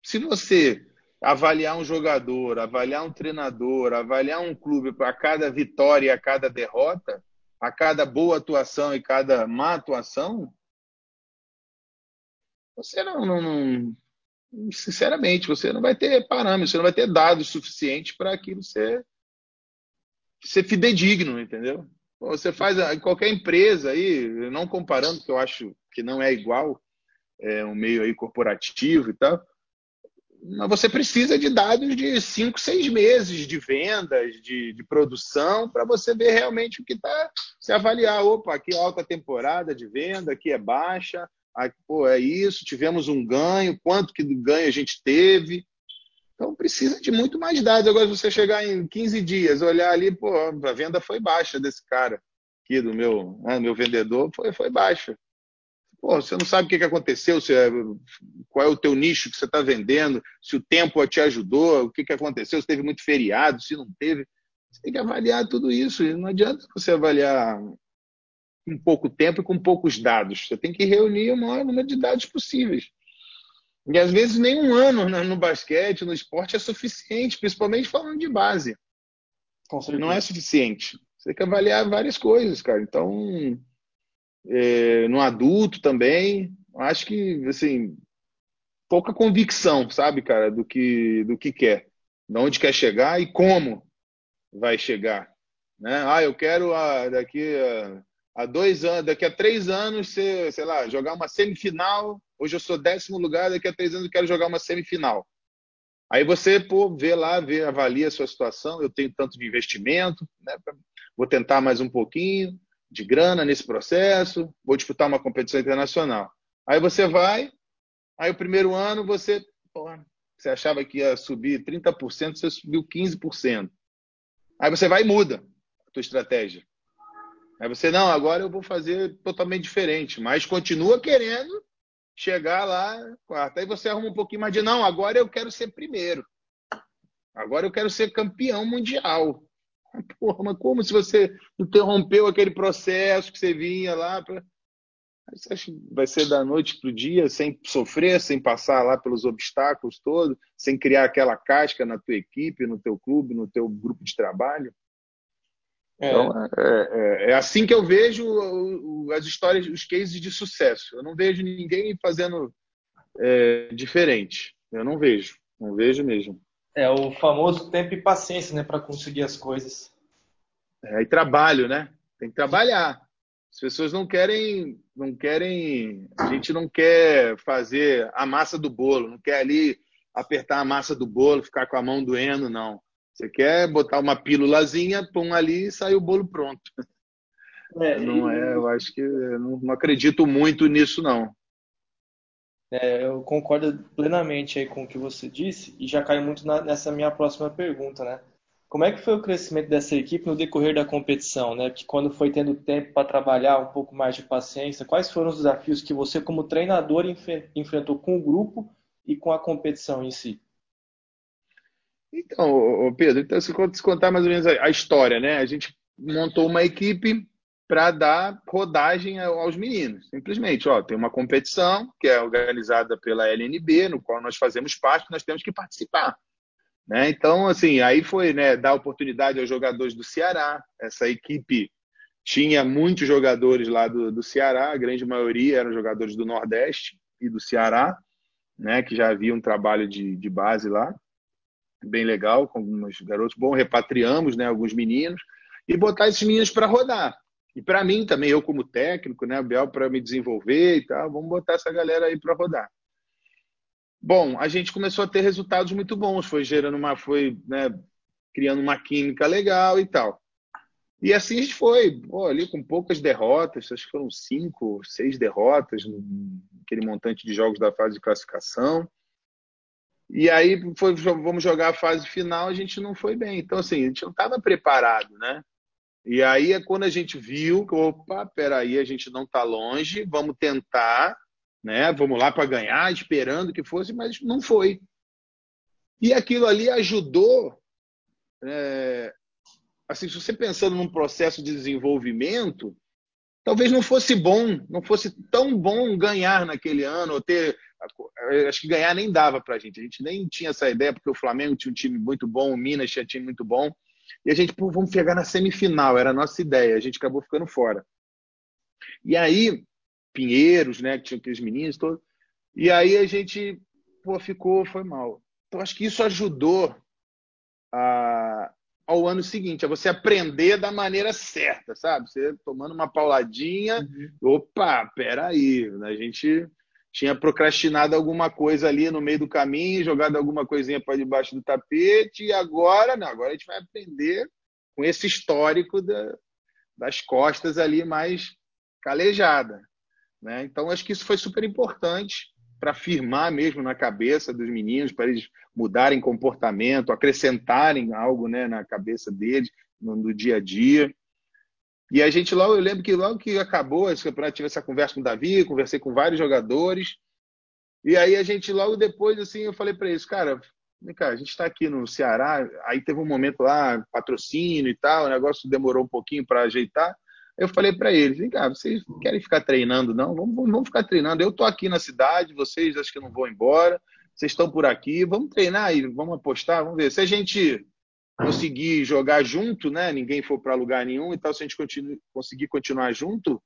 B: Se você avaliar um jogador, avaliar um treinador, avaliar um clube para cada vitória e a cada derrota, a cada boa atuação e cada má atuação, você não, não, não sinceramente, você não vai ter parâmetros, você não vai ter dados suficientes para aquilo ser ser fidedigno, entendeu? Você faz em qualquer empresa aí, não comparando, que eu acho que não é igual, é um meio aí corporativo e tal, mas você precisa de dados de cinco, seis meses de vendas, de, de produção, para você ver realmente o que está. Se avaliar, opa, aqui é alta temporada de venda, aqui é baixa, aqui, pô, é isso, tivemos um ganho, quanto que ganho a gente teve, então precisa de muito mais dados. Agora, se você chegar em 15 dias, olhar ali, pô, a venda foi baixa desse cara aqui, do meu, né, meu vendedor, foi, foi baixa. Pô, você não sabe o que, aconteceu, se é, qual é o teu nicho que você está vendendo, se o tempo te ajudou, o que, aconteceu, se teve muito feriado, se não teve. Você tem que avaliar tudo isso. Não adianta você avaliar com pouco tempo e com poucos dados. Você tem que reunir o maior número de dados possíveis. E às vezes nem um ano no basquete, no esporte é suficiente, principalmente falando de base. Não é suficiente. Você tem que avaliar várias coisas, cara. Então, é, no adulto também, acho que, assim, pouca convicção, sabe, cara, do que, do que quer, de onde quer chegar e como vai chegar. Né? Ah, eu quero ah, daqui a, a dois anos, daqui a três anos, sei lá, jogar uma semifinal Hoje eu sou décimo lugar, daqui a três anos eu quero jogar uma semifinal. Aí você pô, vê lá, vê, avalia a sua situação. Eu tenho tanto de investimento, né, vou tentar mais um pouquinho de grana nesse processo, vou disputar uma competição internacional. Aí você vai, aí o primeiro ano você, pô, você achava que ia subir 30%, você subiu 15%. Aí você vai e muda a tua estratégia. Aí você, não, agora eu vou fazer totalmente diferente, mas continua querendo chegar lá, quarta. Aí você arruma um pouquinho mais de, não, agora eu quero ser primeiro. Agora eu quero ser campeão mundial. Porra, mas como se você interrompeu aquele processo que você vinha lá? Pra... Você acha que vai ser da noite para o dia, sem sofrer, sem passar lá pelos obstáculos todos, sem criar aquela casca na tua equipe, no teu clube, no teu grupo de trabalho? É. Então, é, é, é, assim que eu vejo as histórias, os cases de sucesso. Eu não vejo ninguém fazendo é, diferente. Eu não vejo, não vejo mesmo.
A: É o famoso tempo e paciência, né, para conseguir as coisas.
B: É, e trabalho, né? Tem que trabalhar. As pessoas não querem, não querem, a gente não quer fazer a massa do bolo, não quer ali apertar a massa do bolo, ficar com a mão doendo, não. Você quer botar uma pílulazinha, põe ali e sai o bolo pronto. É, não é, eu acho que não, não, acredito muito nisso, não.
A: É, eu concordo plenamente aí com o que você disse e já cai muito na, nessa minha próxima pergunta, né? Como é que foi o crescimento dessa equipe no decorrer da competição, né? Que quando foi tendo tempo para trabalhar, um pouco mais de paciência, quais foram os desafios que você, como treinador, enfrentou com o grupo e com a competição em si?
B: Então, Pedro, então se contar mais ou menos a história, né? A gente montou uma equipe para dar rodagem aos meninos. Simplesmente, ó, tem uma competição que é organizada pela LNB, no qual nós fazemos parte, nós temos que participar. Né? Então, assim, aí foi né, dar oportunidade aos jogadores do Ceará. Essa equipe tinha muitos jogadores lá do, do Ceará, a grande maioria eram jogadores do Nordeste e do Ceará, né, que já havia um trabalho de, de base lá bem legal, com alguns garotos. Bom, repatriamos né, alguns meninos e botar esses meninos para rodar. E para mim também, eu como técnico, né, Biel, para me desenvolver e tal, vamos botar essa galera aí para rodar. Bom, a gente começou a ter resultados muito bons, foi gerando uma, foi né, criando uma química legal e tal. E assim a gente foi, pô, ali com poucas derrotas, acho que foram cinco, seis derrotas naquele montante de jogos da fase de classificação. E aí foi, vamos jogar a fase final, a gente não foi bem. Então, assim, a gente não estava preparado, né? E aí é quando a gente viu que, opa, peraí, a gente não está longe, vamos tentar, né? Vamos lá para ganhar, esperando que fosse, mas não foi. E aquilo ali ajudou. É, assim, se você pensando num processo de desenvolvimento, talvez não fosse bom, não fosse tão bom ganhar naquele ano, ou ter. Acho que ganhar nem dava para a gente. A gente nem tinha essa ideia, porque o Flamengo tinha um time muito bom, o Minas tinha um time muito bom. E a gente, pô, vamos pegar na semifinal, era a nossa ideia. A gente acabou ficando fora. E aí, Pinheiros, né, que tinha aqueles meninos todos. E aí a gente, pô, ficou, foi mal. Então acho que isso ajudou a, ao ano seguinte, a você aprender da maneira certa, sabe? Você tomando uma pauladinha, uhum. opa, peraí, a gente tinha procrastinado alguma coisa ali no meio do caminho, jogado alguma coisinha para debaixo do tapete, e agora, não, agora a gente vai aprender com esse histórico da, das costas ali mais calejada. Né? Então, acho que isso foi super importante para firmar mesmo na cabeça dos meninos, para eles mudarem comportamento, acrescentarem algo né, na cabeça deles, no, no, dia a dia. E a gente logo, eu lembro que logo que acabou esse campeonato, tive essa conversa com o Davi, conversei com vários jogadores, e aí a gente logo depois, assim, eu falei para eles, cara, cá, a gente está aqui no Ceará, aí teve um momento lá, patrocínio e tal, o negócio demorou um pouquinho para ajeitar, eu falei para eles, vem cá, vocês querem ficar treinando não? Vamos, vamos ficar treinando. Eu tô aqui na cidade, vocês acho que não vão embora, vocês estão por aqui, vamos treinar e vamos apostar, vamos ver. Se a gente conseguir jogar junto, né? Ninguém for para lugar nenhum e tal, se a gente continue, conseguir continuar junto,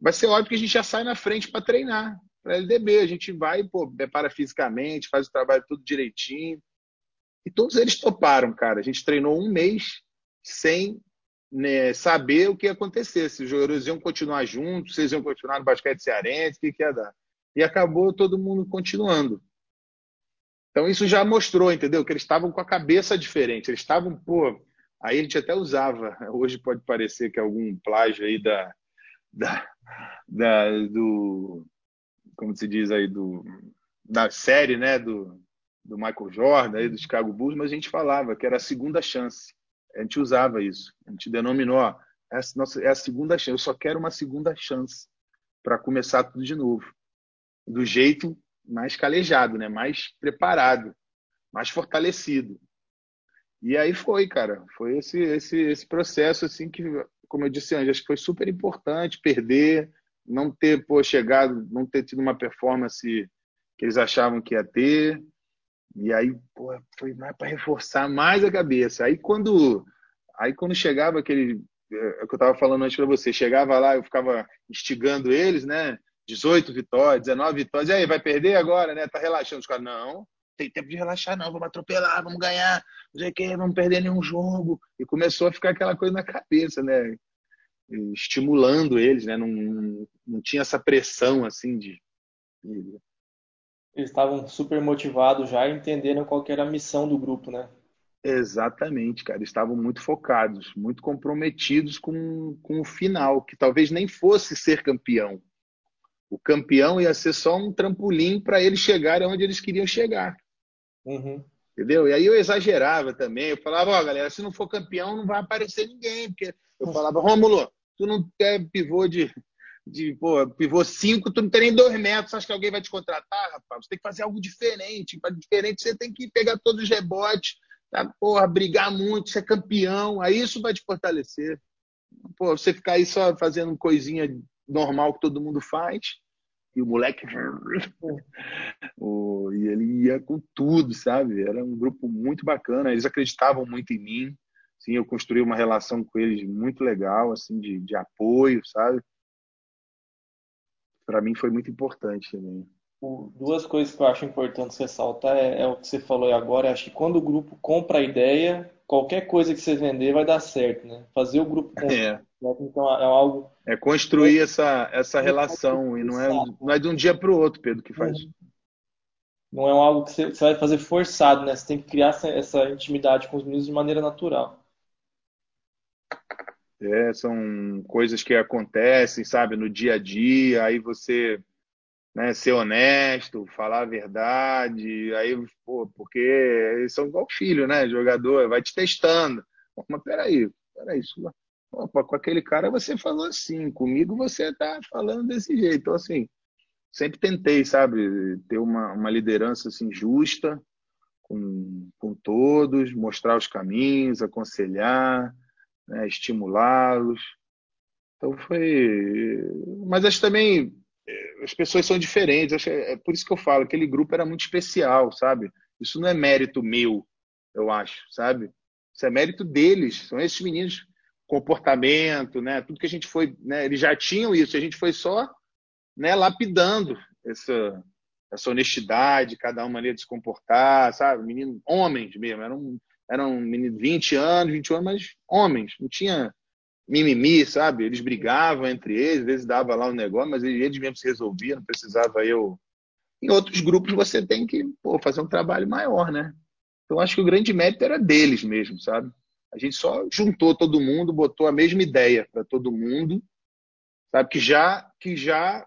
B: vai ser óbvio que a gente já sai na frente para treinar. Para LDB, a gente vai, pô, prepara fisicamente, faz o trabalho tudo direitinho. E todos eles toparam, cara. A gente treinou um mês sem né, saber o que ia acontecer, se os jogadores iam continuar juntos, se eles iam continuar no basquete cearense, o que, que ia dar. E acabou todo mundo continuando. Então isso já mostrou, entendeu? Que eles estavam com a cabeça diferente. Eles estavam, pô. Aí a gente até usava. Hoje pode parecer que é algum plágio aí da, da, da do. Como se diz aí? Do, da série, né? Do, do Michael Jordan, aí, do Chicago Bulls, mas a gente falava que era a segunda chance a gente usava isso. A gente denominou, ó, essa nossa, é a segunda chance. Eu só quero uma segunda chance para começar tudo de novo. Do jeito mais calejado, né? mais preparado, mais fortalecido. E aí foi, cara. Foi esse, esse, esse processo, assim, que, como eu disse antes, acho que foi super importante perder, não ter pô, chegado, não ter tido uma performance que eles achavam que ia ter, e aí, pô, foi mais para reforçar mais a cabeça. Aí quando, aí quando chegava aquele, é, é o que eu estava falando antes para você, chegava lá, eu ficava instigando eles, né? 18 vitórias, 19 vitórias. E aí, vai perder agora, né? Tá relaxando. Os caras, não, tem tempo de relaxar, não, vamos atropelar, vamos ganhar, não sei o quê, vamos perder nenhum jogo. E começou a ficar aquela coisa na cabeça, né? Estimulando eles, né? Não, não tinha essa pressão assim de, de
A: eles estavam super motivados já e entenderam qual era a missão do grupo, né?
B: Exatamente, cara. Estavam muito focados, muito comprometidos com, com o final, que talvez nem fosse ser campeão. O campeão ia ser só um trampolim para eles chegarem onde eles queriam chegar.
A: Uhum.
B: Entendeu? E aí eu exagerava também. Eu falava, ó, oh, galera, se não for campeão, não vai aparecer ninguém. Porque eu falava, Rômulo, tu não é pivô de, de pô, pivô 5, tu não tem nem dois metros, acha que alguém vai te contratar, rapaz? Você tem que fazer algo diferente. Para diferente, você tem que pegar todos os rebotes, tá? Porra, brigar muito, ser campeão, aí isso vai te fortalecer. Pô, você ficar aí só fazendo coisinha normal que todo mundo faz, e o moleque. o, e ele ia com tudo, sabe? Era um grupo muito bacana, eles acreditavam muito em mim. Sim, eu construí uma relação com eles muito legal, assim, de, de apoio, sabe? para mim foi muito importante também.
A: Duas coisas que eu acho importantes ressaltar é, é, o que você falou agora. Acho que quando o grupo compra a ideia, qualquer coisa que você vender vai dar certo, né? Fazer o grupo comprar,
B: é.
A: Então é algo
B: é construir essa essa relação e não é não é de um dia para o outro, Pedro, que faz. Uhum.
A: Não é algo que você, vai fazer forçado, né? Você tem que criar essa, essa intimidade com os meninos de maneira natural.
B: É, são coisas que acontecem, sabe, no dia a dia, aí você né, ser honesto, falar a verdade, aí, pô, porque eles são igual filho, né, jogador, vai te testando. Mas peraí, peraí, isso, opa, com aquele cara você falou assim, comigo você tá falando desse jeito. Então, assim, sempre tentei, sabe, ter uma, uma liderança assim justa com, com todos, mostrar os caminhos, aconselhar, né, estimulá-los. Então foi. Mas acho também eh, as pessoas são diferentes. Acho, é por isso que eu falo, aquele grupo era muito especial, sabe? Isso não é mérito meu, eu acho, sabe? Isso é mérito deles. São esses meninos, comportamento, né? Tudo que a gente foi, né? Eles já tinham isso. A gente foi só, né? Lapidando essa essa honestidade, cada uma maneira de se comportar, sabe? Menino, homens mesmo, eram eram meninos 20 anos, 21 anos, mas homens, não tinha mimimi, sabe? Eles brigavam entre eles, às vezes dava lá um negócio, mas eles mesmos se resolviam, não precisava eu. Em outros grupos você tem que pô, fazer um trabalho maior, né? Então acho que o grande mérito era deles mesmo, sabe? A gente só juntou todo mundo, botou a mesma ideia para todo mundo, sabe? Que já que já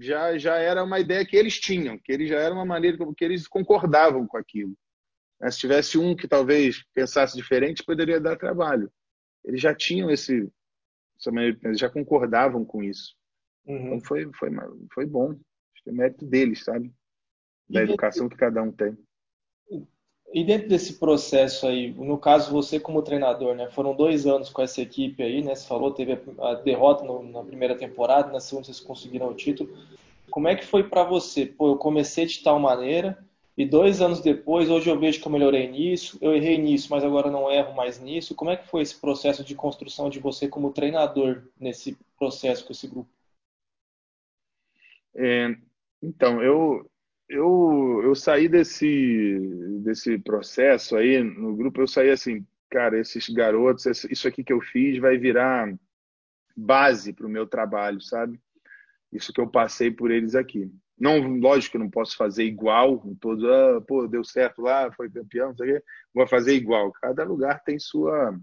B: já já era uma ideia que eles tinham, que eles já era uma maneira que eles concordavam com aquilo. Se tivesse um que talvez pensasse diferente, poderia dar trabalho eles já tinham esse, eles já concordavam com isso. Uhum. Então foi, foi, foi bom. Acho que é mérito deles, sabe? Da e educação que cada um tem.
A: E dentro desse processo aí, no caso você como treinador, né? Foram dois anos com essa equipe aí, né? Você falou, teve a, derrota no, na primeira temporada, na segunda vocês conseguiram o título. Como é que foi para você? Pô, eu comecei de tal maneira, e dois anos depois, hoje eu vejo que eu melhorei nisso, eu errei nisso, mas agora não erro mais nisso. Como é que foi esse processo de construção de você como treinador nesse processo com esse grupo?
B: É, então, eu, eu, eu saí desse, desse processo aí no grupo, eu saí assim, cara, esses garotos, isso aqui que eu fiz vai virar base para o meu trabalho, sabe? Isso que eu passei por eles aqui. Não, lógico que não posso fazer igual todos. Ah, pô, deu certo lá, foi campeão, não sei o quê. Vou fazer igual. Cada lugar tem sua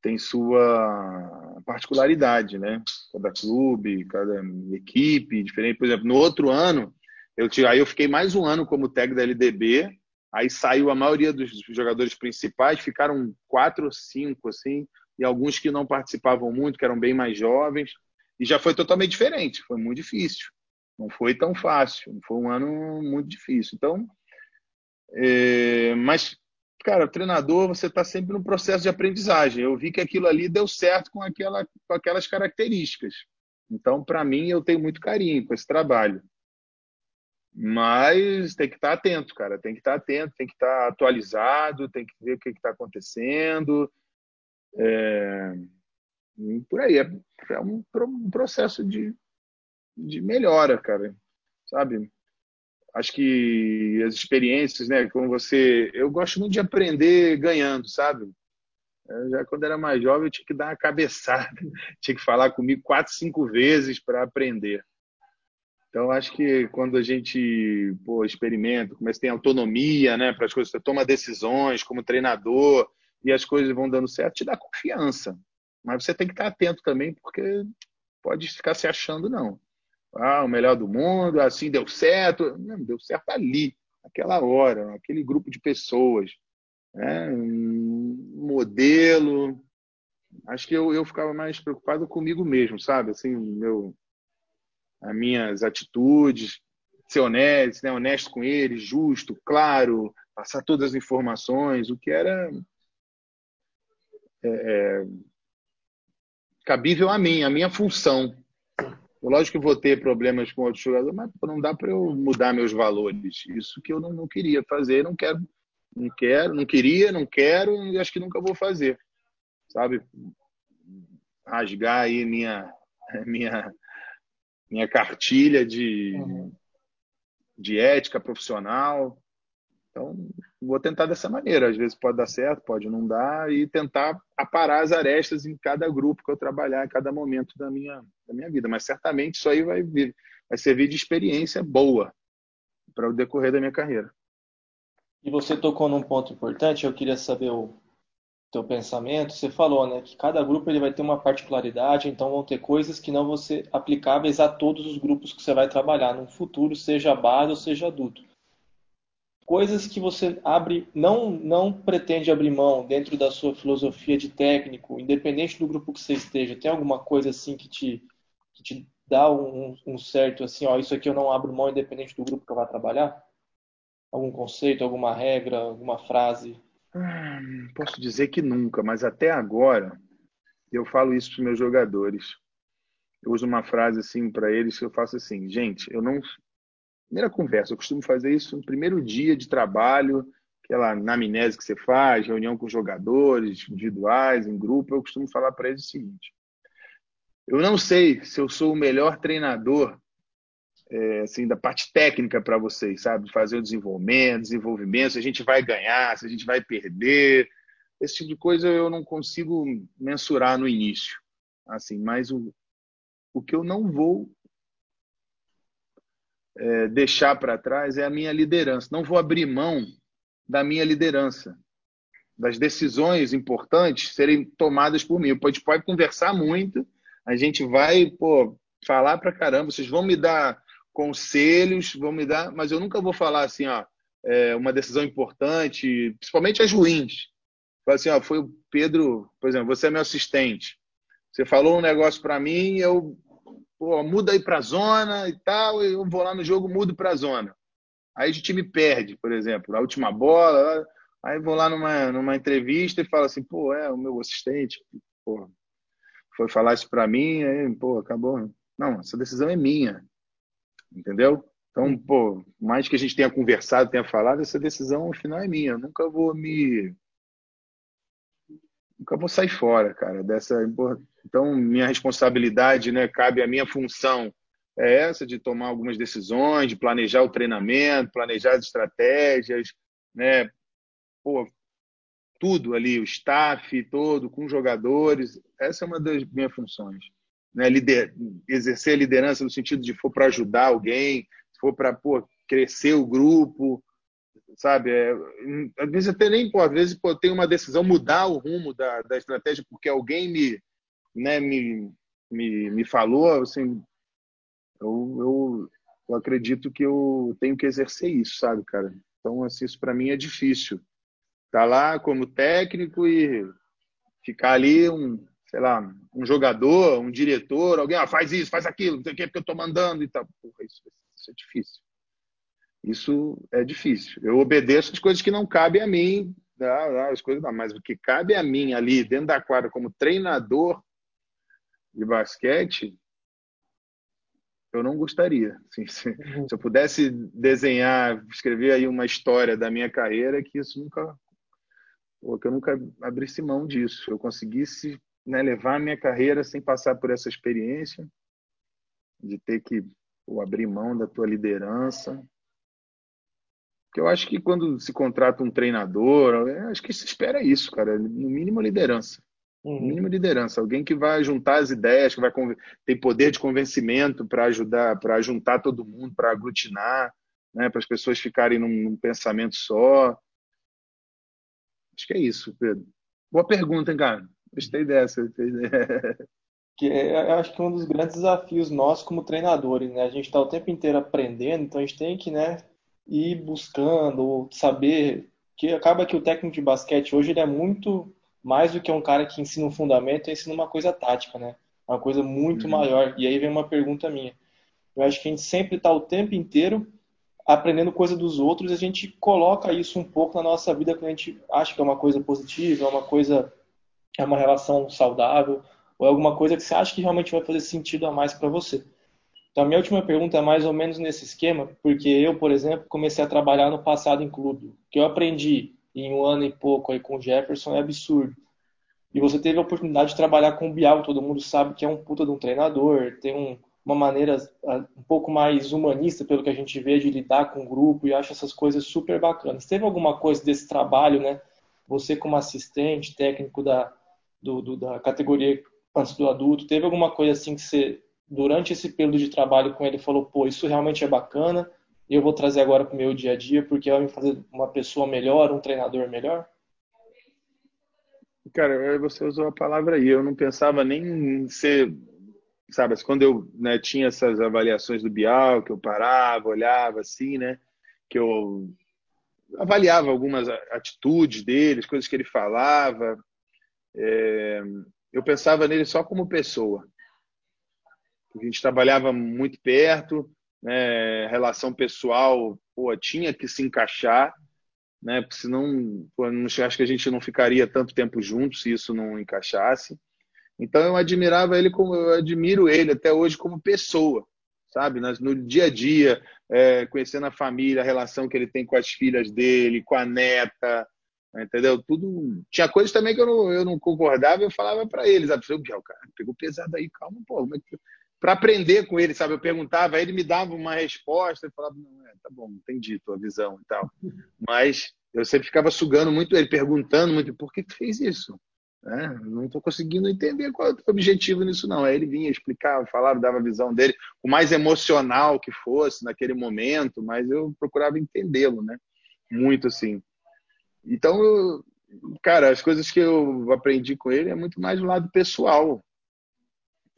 B: tem sua particularidade, né? Cada clube, cada equipe diferente. Por exemplo, no outro ano, eu aí eu fiquei mais um ano como técnico da LDB. Aí saiu a maioria dos jogadores principais, ficaram quatro ou cinco assim, e alguns que não participavam muito, que eram bem mais jovens, e já foi totalmente diferente. Foi muito difícil. Não foi tão fácil, foi um ano muito difícil. Então, é, mas, cara, treinador, você está sempre no processo de aprendizagem. Eu vi que aquilo ali deu certo com, aquela, com aquelas características. Então, para mim, eu tenho muito carinho com esse trabalho. Mas tem que estar atento, cara. Tem que estar atento, tem que estar atualizado, tem que ver o que está acontecendo. É... Por aí. É, é um processo de, de melhora, cara. Sabe? Acho que as experiências, né, como você, eu gosto muito de aprender ganhando, sabe? Eu já quando era mais jovem eu tinha que dar uma cabeçada, tinha que falar comigo quatro, cinco vezes para aprender. Então acho que quando a gente pô, experimenta, começa a ter autonomia, né, para as coisas, você toma decisões como treinador e as coisas vão dando certo, te dá confiança. Mas você tem que estar atento também, porque pode ficar se achando não ah, o melhor do mundo, assim deu certo. Não, deu certo ali, naquela hora, naquele grupo de pessoas. Né? Um modelo. Acho que eu, eu ficava mais preocupado comigo mesmo, sabe? Assim, meu, as minhas atitudes, ser honesto, né? honesto com eles, justo, claro, passar todas as informações, o que era é, é cabível a mim, a minha função. Lógico que vou ter problemas com outros jogadores, mas não dá para eu mudar meus valores. Isso que eu não, não queria fazer, não quero, não quero, não queria, não quero e acho que nunca vou fazer. Sabe? Rasgar aí minha minha minha cartilha de uhum. de ética profissional. Então, vou tentar dessa maneira. Às vezes pode dar certo, pode não dar, e tentar aparar as arestas em cada grupo que eu trabalhar, em cada momento da minha, da minha vida. Mas certamente isso aí vai, vir, vai servir de experiência boa para o decorrer da minha carreira.
A: E você tocou num ponto importante, eu queria saber o, teu pensamento, você falou, né, que cada grupo ele vai ter uma particularidade, então vão ter coisas que não vão ser aplicáveis a todos os grupos que você vai trabalhar no futuro, seja base ou seja adulto. Coisas que você abre, não não pretende abrir mão dentro da sua filosofia de técnico, independente do grupo que você esteja. Tem alguma coisa assim que te que te dá um, um certo assim, ó, isso aqui eu não abro mão independente do grupo que eu vá trabalhar? Algum conceito, alguma regra, alguma frase?
B: Hum, posso dizer que nunca, mas até agora eu falo isso para os meus jogadores. Eu uso uma frase assim para eles que eu faço assim, gente, eu não. Primeira conversa, eu costumo fazer isso no primeiro dia de trabalho, aquela anamnese que você faz, reunião com jogadores individuais, em grupo, eu costumo falar para eles o seguinte: eu não sei se eu sou o melhor treinador é, assim, da parte técnica para vocês, sabe? Fazer o desenvolvimento, desenvolvimento, se a gente vai ganhar, se a gente vai perder. Esse tipo de coisa eu não consigo mensurar no início. assim. Mas o, o que eu não vou é, deixar para trás é a minha liderança. Não vou abrir mão da minha liderança, das decisões importantes serem tomadas por mim. A gente pode conversar muito, a gente vai pô, falar para caramba, vocês vão me dar conselhos, vão me dar, mas eu nunca vou falar assim, ó, é uma decisão importante, principalmente as ruins. Fala assim, ó, foi o Pedro, por exemplo, você é meu assistente. Você falou um negócio para mim, eu pô, muda aí para zona e tal, eu vou lá no jogo, mudo para zona. Aí o time perde, por exemplo, a última bola, aí vou lá numa, numa entrevista e falo assim, pô, é o meu assistente, pô, foi falar isso para mim, aí, pô, acabou. Não, essa decisão é minha entendeu? Então, pô, mais que a gente tenha conversado, tenha falado, essa decisão final é minha. Eu nunca vou me. Nunca vou sair fora, cara, dessa. Então, minha responsabilidade, né, cabe a minha função é essa de tomar algumas decisões, de planejar o treinamento, planejar as estratégias, né? Pô, tudo ali, o staff todo, com jogadores. Essa é uma das minhas funções né, lider, exercer a liderança no sentido de for para ajudar alguém, for para crescer o grupo, sabe? É, às vezes até nem, pô, às vezes pô, tem uma decisão mudar o rumo da, da estratégia porque alguém me, né, me, me, me falou, assim, eu, eu, eu acredito que eu tenho que exercer isso, sabe, cara? Então, assim, isso para mim é difícil. Tá lá como técnico e ficar ali um, sei lá, um jogador, um diretor, alguém, ah, faz isso, faz aquilo, não sei o que, porque eu estou mandando e tal. Porra, isso, isso é difícil. Isso é difícil. Eu obedeço as coisas que não cabem a mim, as coisas não, mas o que cabe a mim ali dentro da quadra como treinador de basquete, eu não gostaria. Assim, se, uhum. se, eu pudesse desenhar, escrever aí uma história da minha carreira, que isso nunca, que eu nunca abrisse mão disso. Eu conseguisse né, levar a minha carreira sem passar por essa experiência, de ter que pô, abrir mão da tua liderança. Porque eu acho que quando se contrata um treinador, acho que se espera isso, cara, no mínimo liderança. No uhum. mínimo liderança, alguém que vai juntar as ideias, que vai ter poder de convencimento para ajudar, para juntar todo mundo, para aglutinar, né, para as pessoas ficarem num, num pensamento só. Acho que é isso, Pedro. Boa pergunta, hein, cara? Gostei dessa.
A: que é, eu acho que um dos grandes desafios nossos como treinadores, né? A gente está o tempo inteiro aprendendo, então a gente tem que, né, ir buscando, saber que acaba que o técnico de basquete hoje ele é muito mais do que um cara que ensina um fundamento, e ensina uma coisa tática, né? Uma coisa muito uhum. maior. E aí vem uma pergunta minha. Eu acho que a gente sempre está o tempo inteiro aprendendo coisa dos outros e a gente coloca isso um pouco na nossa vida quando a gente acha que é uma coisa positiva, é uma coisa é uma relação saudável ou é alguma coisa que você acha que realmente vai fazer sentido a mais para você. Então, a minha última pergunta é mais ou menos nesse esquema, porque eu, por exemplo, comecei a trabalhar no passado em clube. O que eu aprendi em um ano e pouco aí com o Jefferson é absurdo. E você teve a oportunidade de trabalhar com o Bial, todo mundo sabe que é um puta de um treinador, tem um, uma maneira ah, um pouco mais humanista, pelo que a gente vê, de lidar com o grupo, e acho essas coisas super bacanas. Teve alguma coisa desse trabalho, né? Você como assistente técnico da, do, do, da categoria antes do adulto? Teve alguma coisa assim que você, durante esse período de trabalho com ele, falou, pô, isso realmente é bacana, eu vou trazer agora para o meu dia a dia porque vai me fazer uma pessoa melhor, um treinador melhor?
B: Cara, você usou a palavra aí. Eu não pensava nem em ser, sabe, quando eu né, tinha essas avaliações do Bial, que eu parava, olhava assim, né, que eu avaliava algumas atitudes dele, as coisas que ele falava. É, eu pensava nele só como pessoa. A gente trabalhava muito perto, né, relação pessoal pô, tinha que se encaixar, né, porque senão pô, acho que a gente não ficaria tanto tempo juntos se isso não encaixasse. Então eu admirava ele como eu admiro ele até hoje como pessoa, sabe? No dia a dia, é, conhecendo a família, a relação que ele tem com as filhas dele, com a neta, entendeu? Tudo tinha coisas também que eu não, eu não concordava, eu falava para eles? Eu, cara, pegou pesado aí, calma, pô, é para aprender com ele, sabe? Eu perguntava, ele me dava uma resposta, eu falava, não, é, tá bom, entendi tua visão e tal. Mas eu sempre ficava sugando muito ele, perguntando muito, por que tu fez isso? É, não estou conseguindo entender qual é o objetivo nisso, não. Aí ele vinha, explicava, falava, dava a visão dele, o mais emocional que fosse naquele momento, mas eu procurava entendê-lo, né? Muito assim. Então, eu, cara, as coisas que eu aprendi com ele é muito mais do lado pessoal,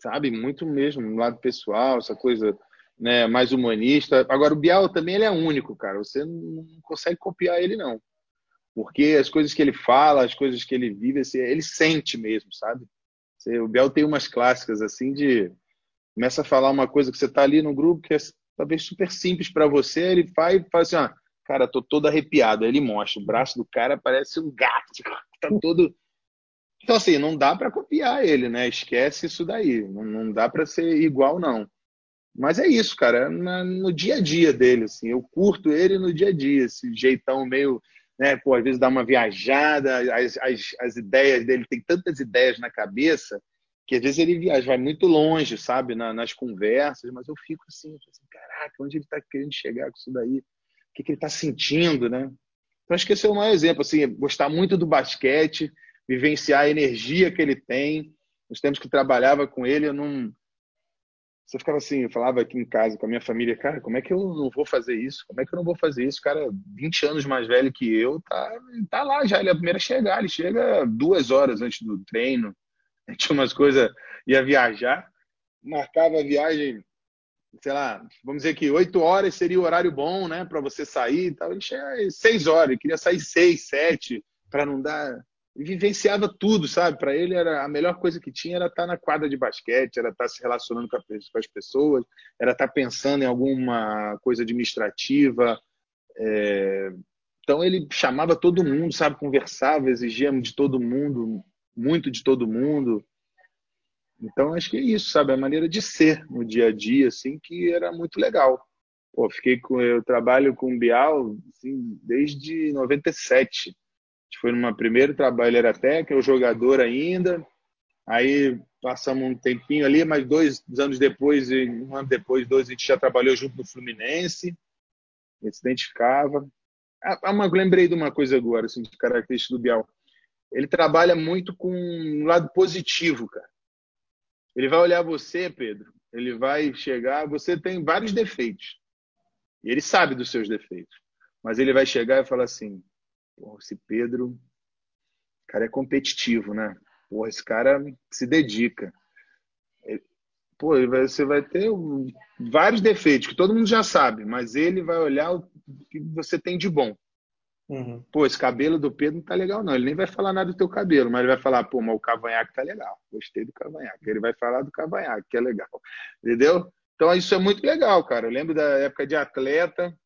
B: sabe? Muito mesmo, do lado pessoal, essa coisa né, mais humanista. Agora, o Bial também ele é único, cara. Você não consegue copiar ele, não porque as coisas que ele fala, as coisas que ele vive, assim, ele sente mesmo, sabe? O Biel tem umas clássicas assim de começa a falar uma coisa que você está ali no grupo que é talvez super simples para você, ele vai e fala assim, ah, cara, tô todo arrepiado. Aí ele mostra, o braço do cara parece um gato, tá todo então assim, não dá para copiar ele, né? Esquece isso daí, não, não dá para ser igual não. Mas é isso, cara, no dia a dia dele, assim, eu curto ele no dia a dia, esse jeitão meio né? Pô, às vezes dá uma viajada, as, as, as ideias dele, tem tantas ideias na cabeça que às vezes ele viaja, vai muito longe, sabe, na, nas conversas, mas eu fico assim, assim caraca, onde ele está querendo chegar com isso daí? O que, que ele está sentindo, né? Então acho que esse é o maior exemplo, assim, gostar muito do basquete, vivenciar a energia que ele tem. Nos tempos que trabalhava com ele, eu não, você ficava assim, eu falava aqui em casa com a minha família, cara, como é que eu não vou fazer isso? Como é que eu não vou fazer isso? Cara, 20 anos mais velho que eu, tá, tá lá já, ele é o primeiro a chegar, ele chega duas horas antes do treino, tinha umas coisas, ia viajar, marcava a viagem, sei lá, vamos dizer que oito horas seria o horário bom, né, para você sair tal, ele chega seis horas, queria sair seis, sete, para não dar vivenciava tudo, sabe? Para ele era a melhor coisa que tinha era estar tá na quadra de basquete, era estar tá se relacionando com, as pessoas, era estar tá pensando em alguma coisa administrativa. É... Então ele chamava todo mundo, sabe? Conversava, exigia de todo mundo, muito de todo mundo. Então acho que é isso, sabe? A maneira de ser no dia a dia, assim, que era muito legal. Pô, fiquei com eu trabalho com o Bial assim, desde 97 foi numa primeiro trabalho, era até que é jogador ainda. Aí passamos um tempinho ali, mas dois anos depois, um ano depois, dois, a gente já trabalhou junto no Fluminense. Ele se identificava. Ah, ah mas lembrei de uma coisa agora, assim, de característica do Bial. Ele trabalha muito com um lado positivo, cara. Ele vai olhar você, Pedro, ele vai chegar, você tem vários defeitos. E ele sabe dos seus defeitos. Mas ele vai chegar e falar assim: Porra, esse Pedro, cara é competitivo, né? Porra, esse cara se dedica. Pô, você vai ter vários defeitos que todo mundo já sabe, mas ele vai olhar o que você tem de bom. Uhum. Pô, esse cabelo do Pedro não tá legal, não. Ele nem vai falar nada do teu cabelo, mas ele vai falar, pô, mas o cavanhaque tá legal. Gostei do cavanhaque. Ele vai falar do cavanhaque, que é legal. Entendeu? Então isso é muito legal, cara. Eu lembro da época de atleta,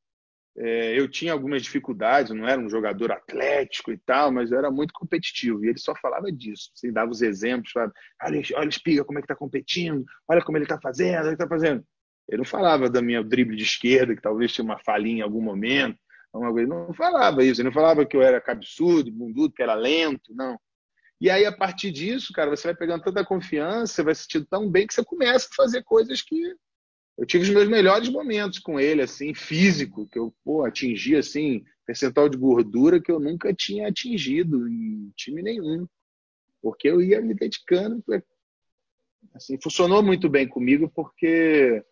B: é, eu tinha algumas dificuldades, não era um jogador atlético e tal, mas eu era muito competitivo. E ele só falava disso, assim, dava os exemplos, falava, olha, olha Espiga como é que está competindo, olha como ele está fazendo, ele está fazendo. Ele não falava da minha drible de esquerda, que talvez tinha uma falhinha em algum momento, ele não falava isso, ele não falava que eu era cabeçudo, bundudo, que era lento, não. E aí, a partir disso, cara, você vai pegando tanta confiança, você vai se sentindo tão bem que você começa a fazer coisas que eu tive os meus melhores momentos com ele, assim, físico, que eu pô, atingi assim, percentual de gordura que eu nunca tinha atingido em time nenhum. Porque eu ia me dedicando. Assim, funcionou muito bem comigo, porque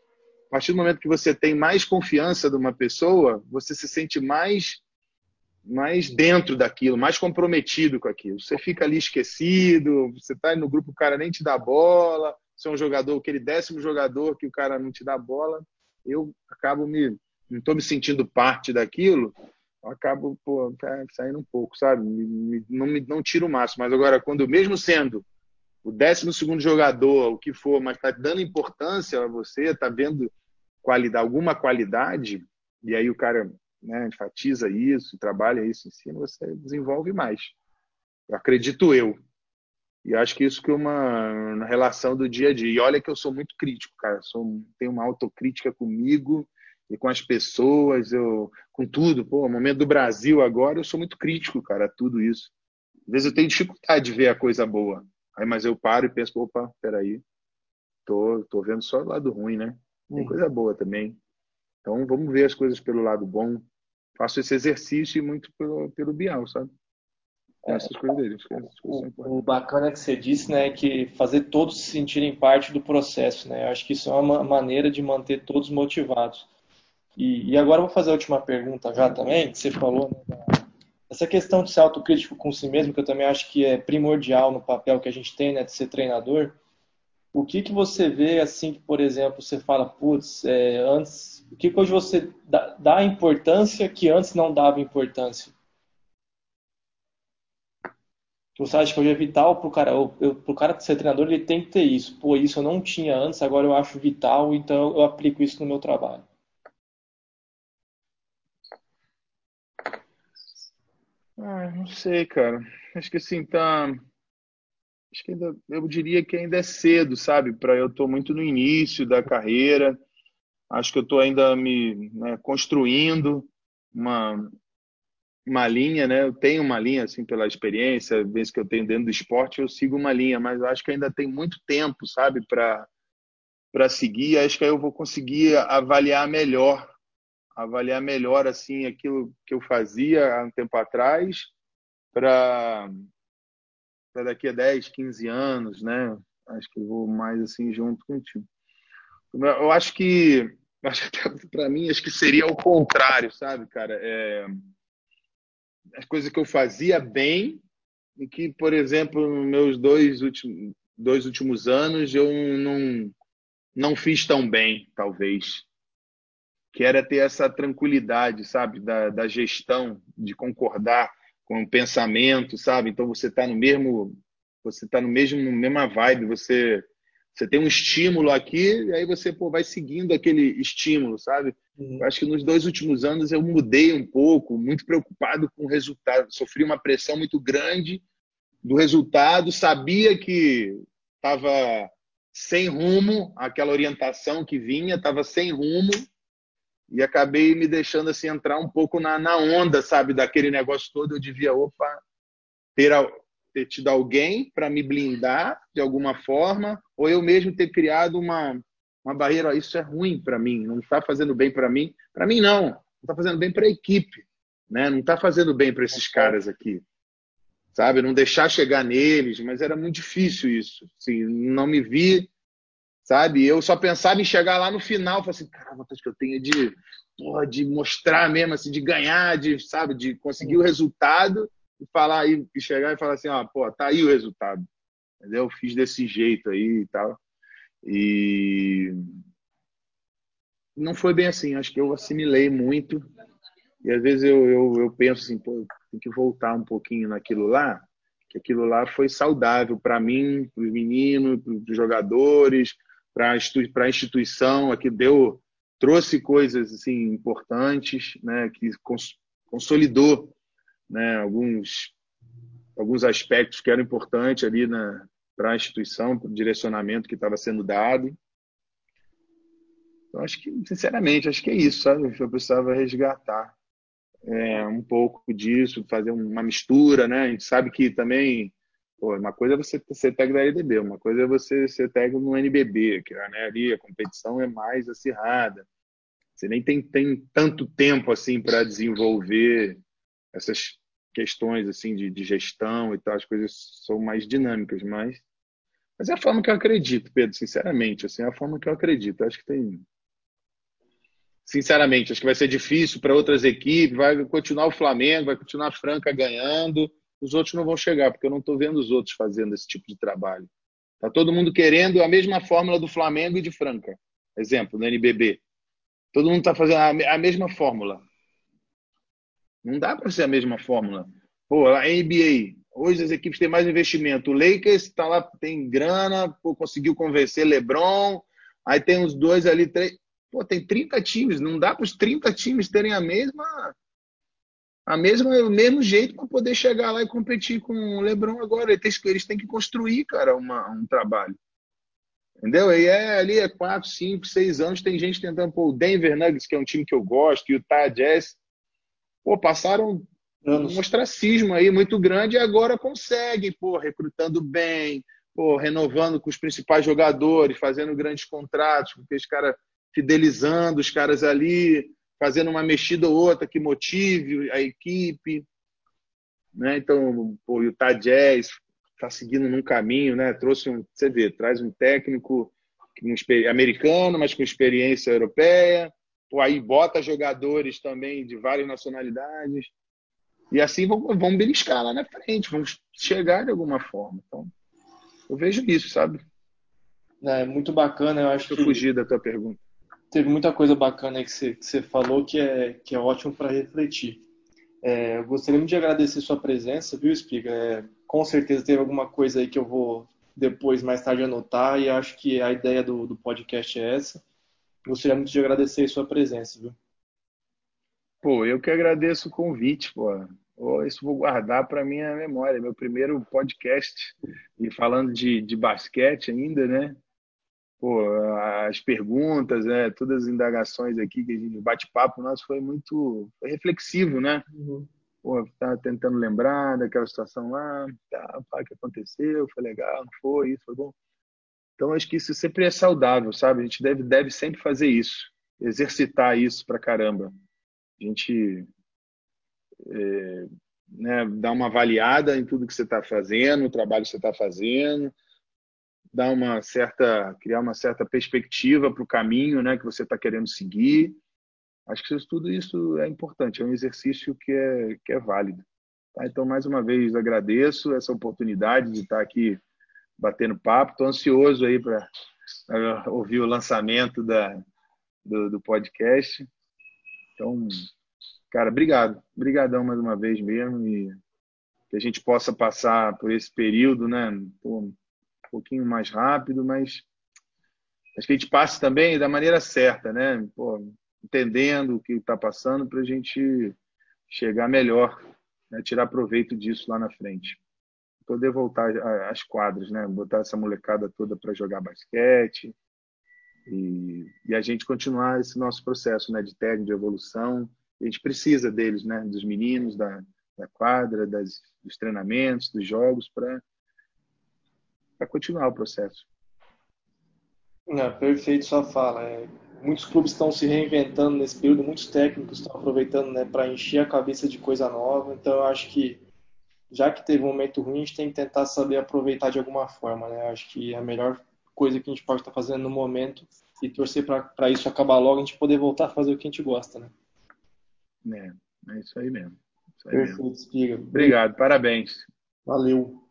B: partir do momento que você tem mais confiança de uma pessoa, você se sente mais mais dentro daquilo, mais comprometido com aquilo. Você fica ali esquecido, você está no grupo, o cara nem te dá bola, você é um jogador, aquele décimo jogador que o cara não te dá bola, eu acabo me. não estou me sentindo parte daquilo, acabo pô, tá saindo um pouco, sabe? não, me, não tiro o máximo. Mas agora, quando mesmo sendo o décimo segundo jogador, o que for, mas está dando importância a você, está vendo qualidade, alguma qualidade, e aí o cara né, enfatiza isso, trabalha isso em cima, você desenvolve mais. Eu acredito eu. E acho que isso que é uma relação do dia a dia. E olha que eu sou muito crítico, cara. Sou, tenho uma autocrítica comigo e com as pessoas, eu, com tudo. Pô, momento do Brasil agora, eu sou muito crítico, cara, tudo isso. Às vezes eu tenho dificuldade de ver a coisa boa. Aí, mas eu paro e penso, opa, peraí, tô, tô vendo só o lado ruim, né? Tem coisa boa também. Então vamos ver as coisas pelo lado bom. Faço esse exercício muito pelo, pelo Bial, sabe?
A: É, essas coisas dele. O, o, bacana que você disse, né, é que fazer todos se sentirem parte do processo, né? Eu acho que isso é uma maneira de manter todos motivados. E, e agora eu vou fazer a última pergunta já também, que você falou, né, essa questão de ser autocrítico com si mesmo, que eu também acho que é primordial no papel que a gente tem, né, de ser treinador. O que que você vê assim que, por exemplo, você fala, putz, é, antes, o que, que hoje você dá, dá importância que antes não dava importância? que você acha que hoje é vital para o cara, pro cara ser treinador, ele tem que ter isso. Pô, isso eu não tinha antes, agora eu acho vital, então eu aplico isso no meu trabalho.
B: Ah, não sei, cara. Acho que assim, tá. Acho que ainda, eu diria que ainda é cedo, sabe? Para eu tô muito no início da carreira. Acho que eu tô ainda me né, construindo uma, uma linha, né? Eu tenho uma linha, assim, pela experiência, vez que eu tenho dentro do esporte, eu sigo uma linha, mas acho que ainda tem muito tempo, sabe, para para seguir. Acho que aí eu vou conseguir avaliar melhor, avaliar melhor, assim, aquilo que eu fazia há um tempo atrás, para para daqui a 10, 15 anos, né? Acho que eu vou mais assim junto contigo. Eu acho que, acho que para mim, acho que seria o contrário, sabe, cara? É, as coisas que eu fazia bem e que, por exemplo, nos meus dois últimos, dois últimos anos eu não, não fiz tão bem, talvez. Que era ter essa tranquilidade, sabe, da, da gestão, de concordar com o pensamento, sabe? Então você está no mesmo, você está no mesmo, mesma vibe, você você tem um estímulo aqui, e aí você pô, vai seguindo aquele estímulo, sabe? Uhum. Eu acho que nos dois últimos anos eu mudei um pouco, muito preocupado com o resultado. Sofri uma pressão muito grande do resultado, sabia que estava sem rumo, aquela orientação que vinha, estava sem rumo, e acabei me deixando assim entrar um pouco na, na onda, sabe, daquele negócio todo. Eu devia, opa, ter ter tido alguém para me blindar de alguma forma, ou eu mesmo ter criado uma, uma barreira. Isso é ruim para mim, não está fazendo bem para mim. Para mim, não. Não está fazendo bem para a equipe. Né? Não está fazendo bem para esses caras aqui. Sabe? Não deixar chegar neles, mas era muito difícil isso. Assim, não me vi, sabe? Eu só pensava em chegar lá no final, falei assim, cara, vontade que eu tenho é de, porra, de mostrar mesmo, assim, de ganhar, de, sabe, de conseguir o resultado e falar e chegar e falar assim, ó, pô, tá aí o resultado. Entendeu? Fiz desse jeito aí e tal. E não foi bem assim, acho que eu assimilei muito. E às vezes eu, eu, eu penso assim, pô, tem que voltar um pouquinho naquilo lá, que aquilo lá foi saudável para mim, para os meninos, para os jogadores, para a instituição, aqui deu trouxe coisas assim importantes, né, que consolidou né, alguns, alguns aspectos que eram importantes ali para a instituição, para o direcionamento que estava sendo dado. Então, acho que, sinceramente, acho que é isso, sabe? Eu precisava resgatar é, um pouco disso, fazer uma mistura, né? A gente sabe que também, pô, uma coisa é você ser tag da LDB, uma coisa é você ser tag no NBB, que né, ali a competição é mais acirrada. Você nem tem, tem tanto tempo assim para desenvolver essas questões assim de, de, gestão e tal, as coisas são mais dinâmicas, mas mas é a forma que eu acredito, Pedro, sinceramente, assim, é a forma que eu acredito. Acho que tem sinceramente, acho que vai ser difícil para outras equipes, vai continuar o Flamengo, vai continuar a Franca ganhando, os outros não vão chegar, porque eu não estou vendo os outros fazendo esse tipo de trabalho. Está todo mundo querendo a mesma fórmula do Flamengo e de Franca. Exemplo, no NBB. Todo mundo está fazendo a mesma fórmula. Não dá para ser a mesma fórmula. Pô, a NBA, hoje as equipes têm mais investimento. O Lakers está lá, tem grana, pô, conseguiu convencer LeBron, aí tem uns dois ali, três. Pô, tem 30 times, não dá para os 30 times terem a mesma a mesma, o mesmo jeito para poder chegar lá e competir com o LeBron agora. Eles têm, eles têm que construir, cara, uma, um trabalho. Entendeu? E é ali é 4, 5, 6 anos, tem gente tentando, pô, o Denver Nuggets, que é um time que eu gosto, e o Utah Jazz, pô, passaram anos. um ostracismo aí muito grande e agora conseguem, pô, recrutando bem, pô, renovando com os principais jogadores, fazendo grandes contratos, com aqueles caras fidelizando os caras ali, fazendo uma mexida ou outra que motive a equipe. Né? Então, pô, o Utah Jazz está seguindo num caminho, né? Trouxe um, você vê, traz um técnico um, americano, mas com experiência europeia. Pô, aí bota jogadores também de várias nacionalidades. E assim vão, vão beliscar lá na frente, vão chegar de alguma forma. Então, eu vejo isso, sabe?
A: É muito bacana, eu acho
B: eu que... fugir da tua pergunta
A: teve muita coisa bacana que você, que você falou que é, que é ótimo para refletir. É, eu gostaria muito de agradecer sua presença, viu, Espiga? É, com certeza teve alguma coisa aí que eu vou depois, mais tarde, anotar e acho que a ideia do, do podcast é essa. Gostaria muito de agradecer sua presença, viu?
B: Pô, eu que agradeço o convite, pô. isso vou guardar para minha memória. Meu primeiro podcast, e falando de, de basquete ainda, né? Pô, as perguntas, né, todas as indagações aqui, que a gente bate-papo nosso foi muito foi reflexivo, né? Uhum. Pô, tá tentando lembrar daquela situação lá, tá, o que aconteceu, foi legal, não foi, isso foi bom. Então acho que isso sempre é saudável, sabe? A gente deve deve sempre fazer isso, exercitar isso pra caramba. A gente é, né, dar uma avaliada em tudo que você está fazendo, o trabalho que você está fazendo, dar uma certa, criar uma certa perspectiva para o caminho, né, que você está querendo seguir. Acho que tudo isso é importante, é um exercício que é, que é válido. Tá? Então, mais uma vez, agradeço essa oportunidade de estar aqui batendo papo. Estou ansioso aí para ouvir o lançamento da, do, do, podcast. Então, cara, obrigado. Obrigadão mais uma vez mesmo e que a gente possa passar por esse período, né? Pouquinho mais rápido, mas acho que a gente passe também da maneira certa, né? Pô, entendendo o que está passando para a gente chegar melhor, né? tirar proveito disso lá na frente. Poder voltar às quadras, né? Botar essa molecada toda para jogar basquete e, e, a gente continuar esse nosso processo, né? De técnico, de evolução. A gente precisa deles, né? Dos meninos, da, da quadra, das, dos treinamentos, dos jogos, para para continuar o processo.
A: Perfeito sua fala. É, muitos clubes estão se reinventando nesse período, muitos técnicos estão aproveitando né, para encher a cabeça de coisa nova. Então eu acho que já que teve um momento ruim, a gente tem que tentar saber aproveitar de alguma forma. Né? Eu acho que é a melhor coisa que a gente pode estar fazendo no momento e torcer para isso acabar logo, a gente poder voltar a fazer o que a gente gosta. Né?
B: É, é isso aí mesmo. Isso aí
A: Perfeito,
B: mesmo. Obrigado, parabéns.
A: Valeu.